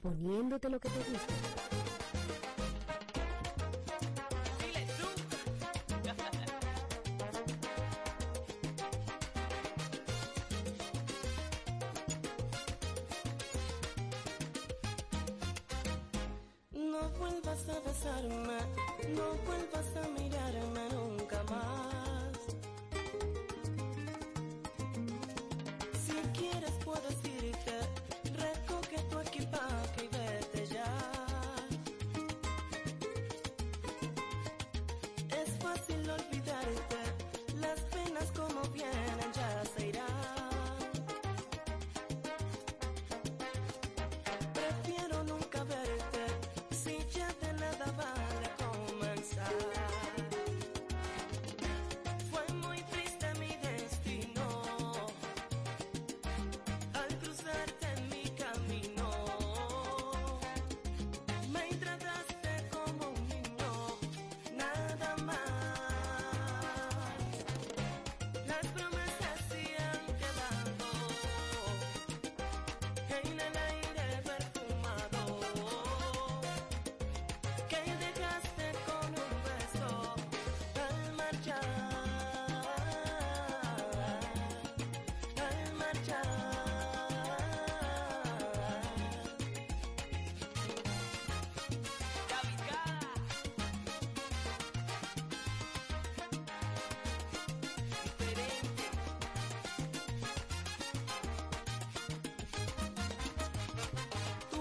poniéndote lo que te gusta. No vuelvas a besarme, no vuelvas a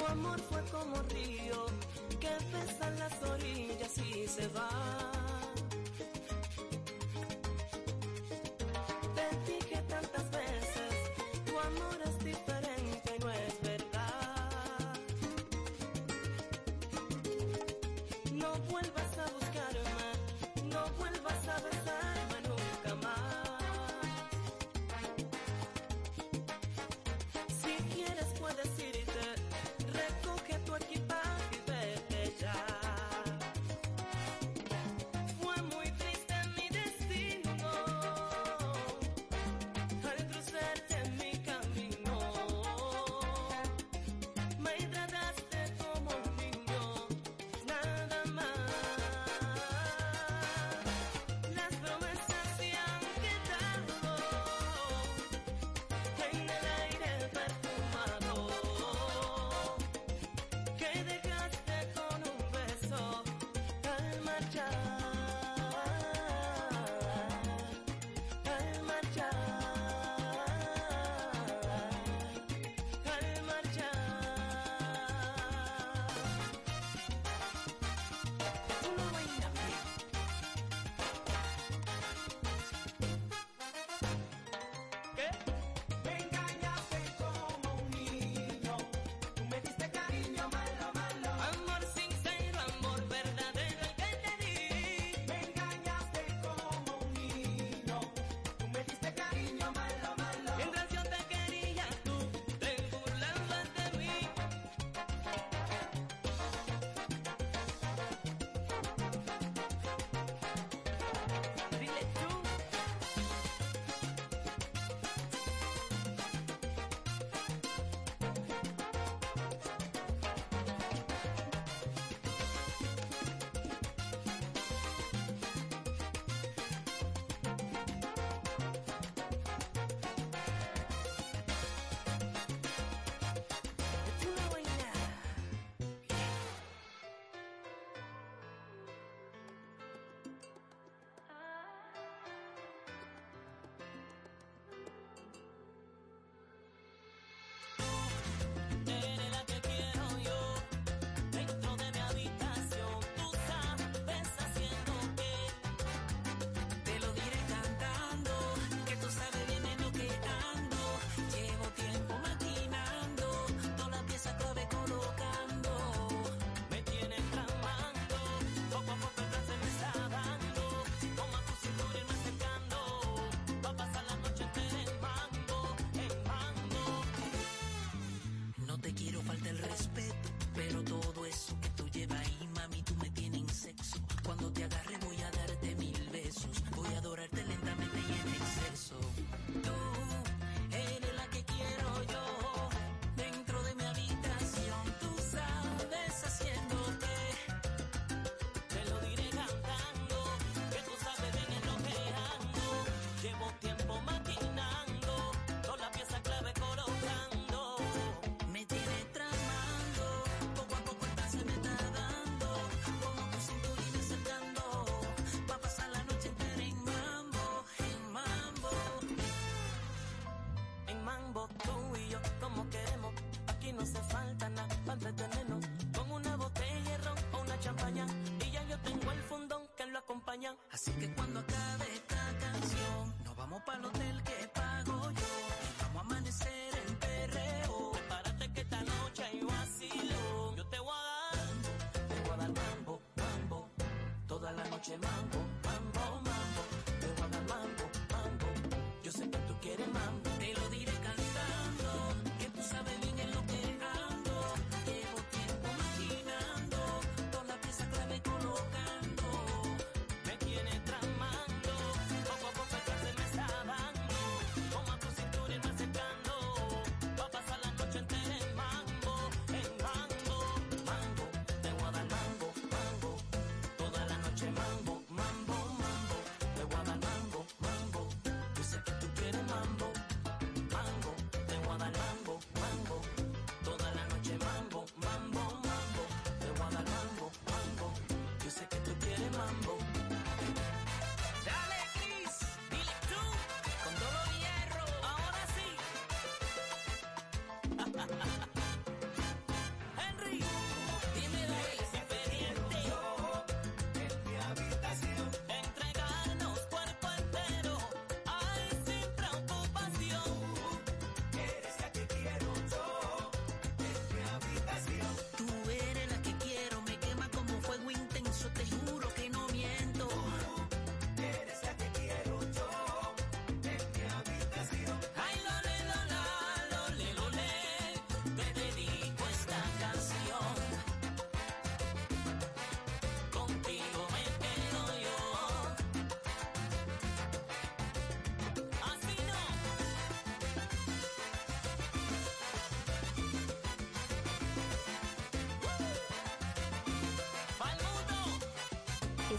amor fue como río que besa las orillas y se va.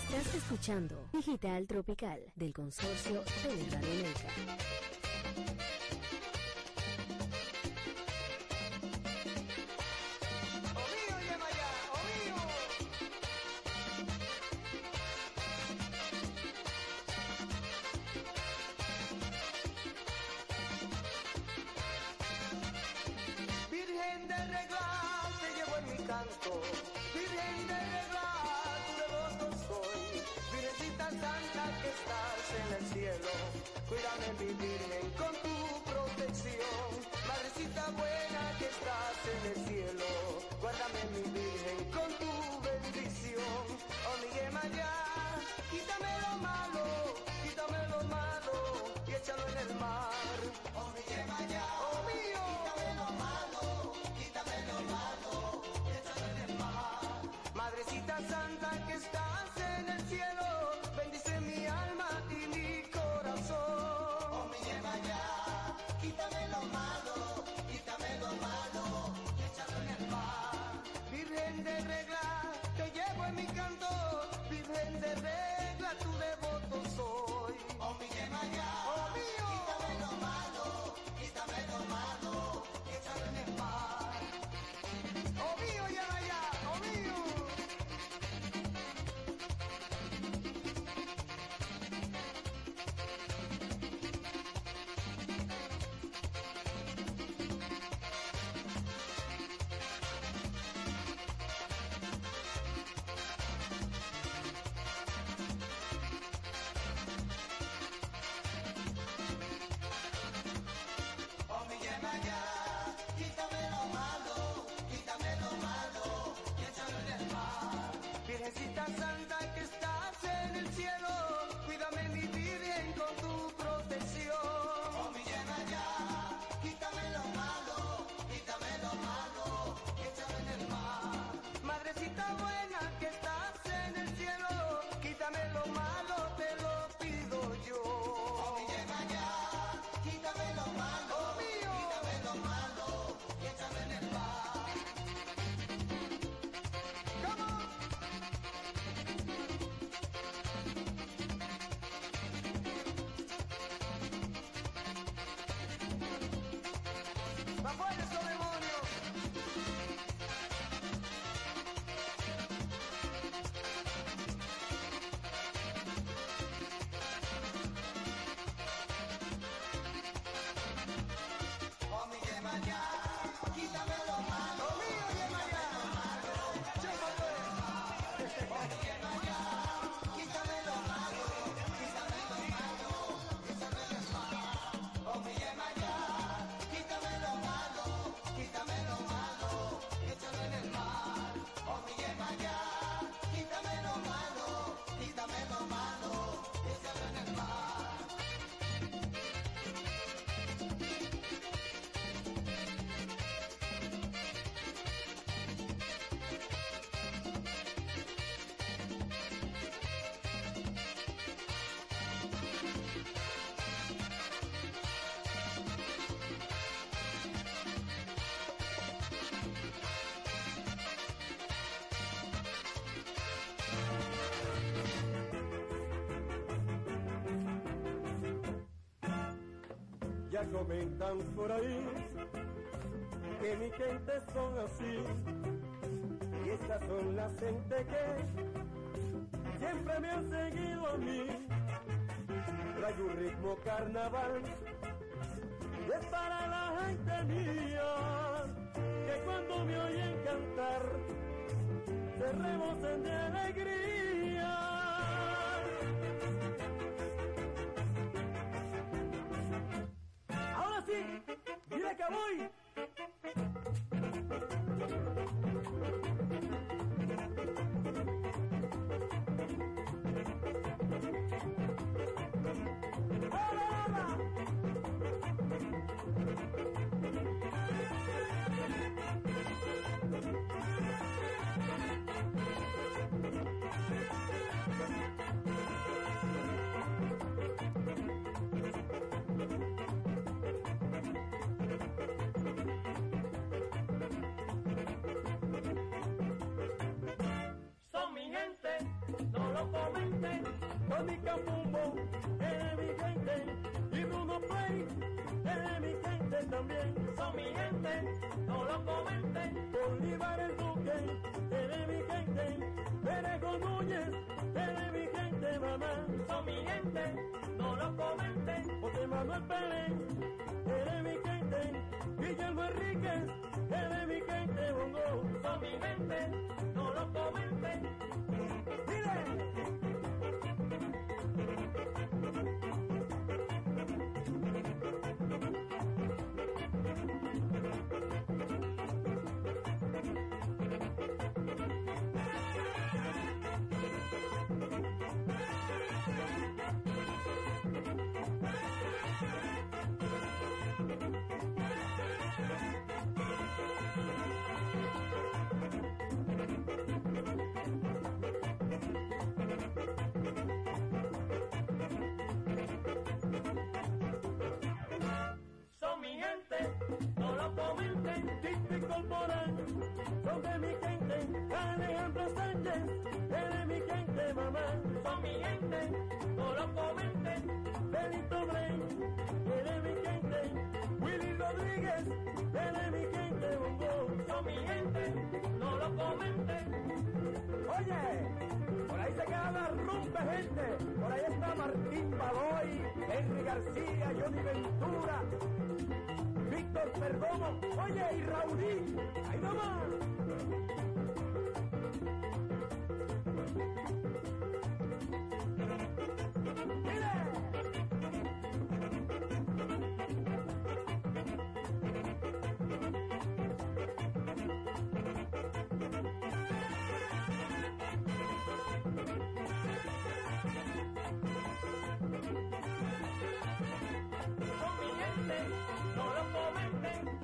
Estás escuchando Digital Tropical del Consorcio de Latinoamérica. Ya comentan por ahí que mi gente son así. Y estas son las gente que siempre me han seguido a mí. Trae un ritmo carnaval es para la gente mía que cuando me oyen cantar se rebosen de alegría. acá voy. No lo comenten. Bolívar el Duque, eres mi gente. Perejo Núñez, eres mi gente, mamá. Son mi gente, no lo comenten. José Manuel Pérez, eres mi gente. Guillermo Enríquez, eres mi gente, bongo. Son mi gente, no lo comenten. Eres mi gente, Bongo, son mi gente, no lo comenten. Oye, por ahí se queda la rumba, gente. Por ahí está Martín Baloy, Henry García, Johnny Ventura, Víctor Perdomo, oye, y Raulín. Ahí nomás.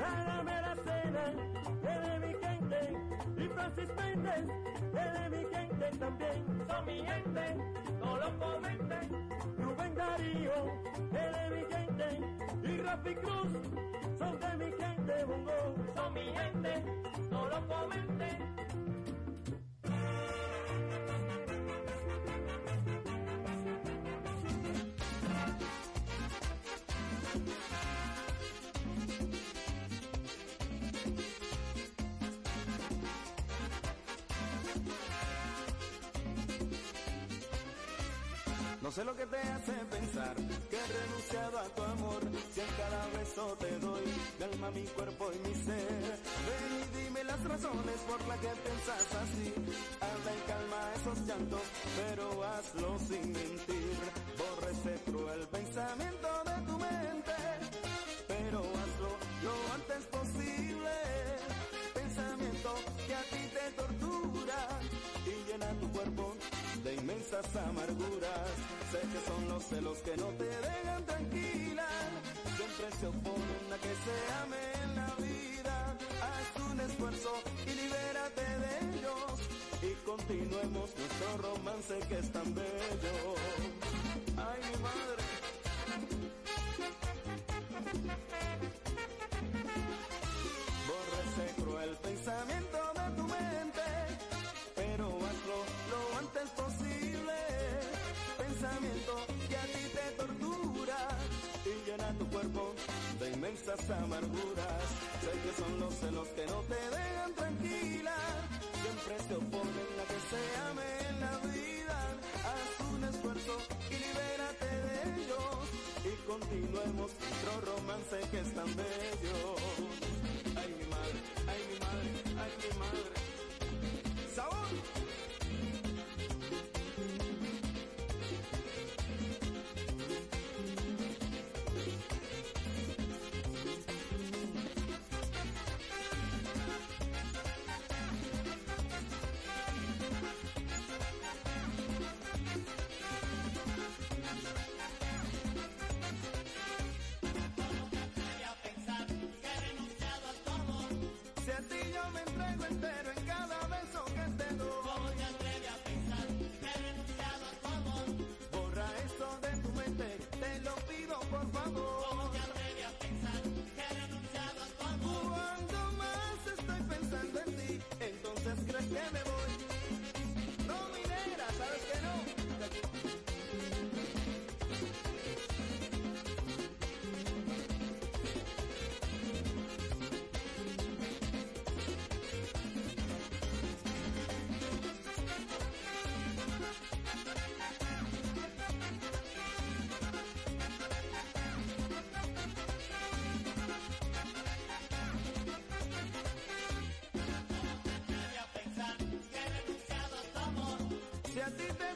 Hágame la cena, eres mi gente. Y Francis Méndez, eres mi gente también. Son mi gente, no lo comenten. Rubén Darío, eres mi gente. Y Rafi Cruz, son de mi gente, bongo. Son mi gente, no lo comenten. No sé lo que te hace pensar que he renunciado a tu amor. Si en cada beso te doy mi alma, mi cuerpo y mi ser. Ven y dime las razones por las que piensas así. Anda y calma esos llantos, pero hazlo sin mentir. Borra ese cruel pensamiento de tu mente, pero hazlo lo antes posible. Pensamiento que a ti te tortura llena tu cuerpo de inmensas amarguras. Sé que son los celos que no te dejan tranquila. Siempre se oponen a que se ame en la vida. Haz un esfuerzo y libérate de ellos. Y continuemos nuestro romance que es tan bello. Ay, mi madre. Borra ese cruel pensamiento de tu mente, Que a ti te tortura y llena tu cuerpo de inmensas amarguras. Sé que son los celos que no te dejan tranquila, siempre se oponen a que se ame en la vida. Haz un esfuerzo y libérate de ellos y continuemos nuestro romance que es tan bello. Ay, mi madre, ay, mi madre, ay, mi madre. A ti te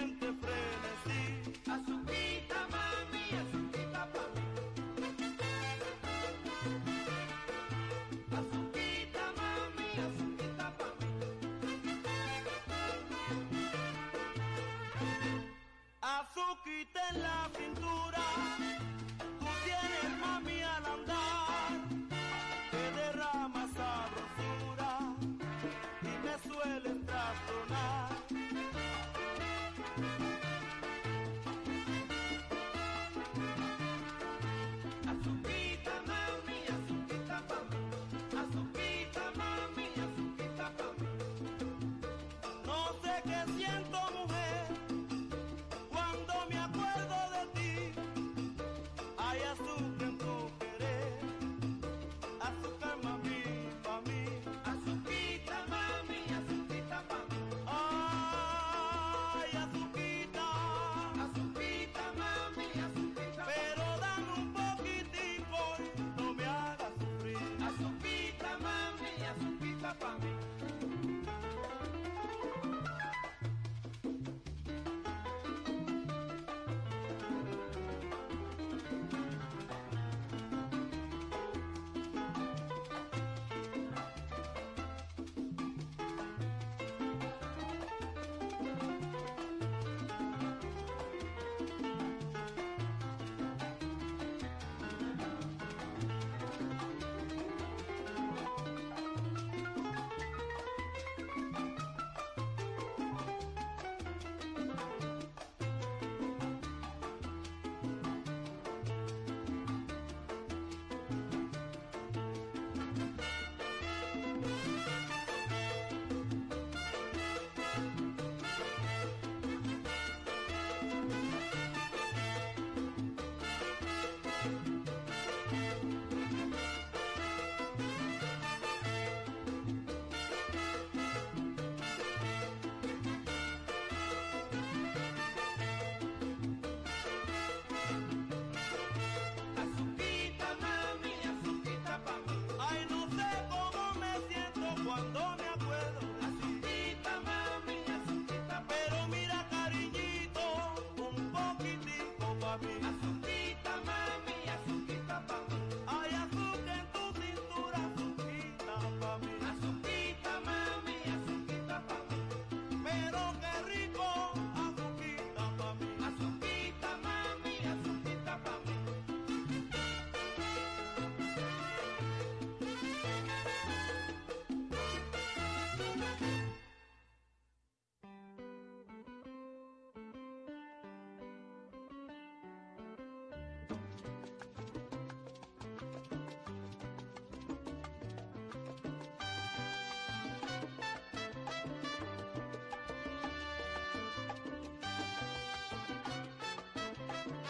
con ピッ!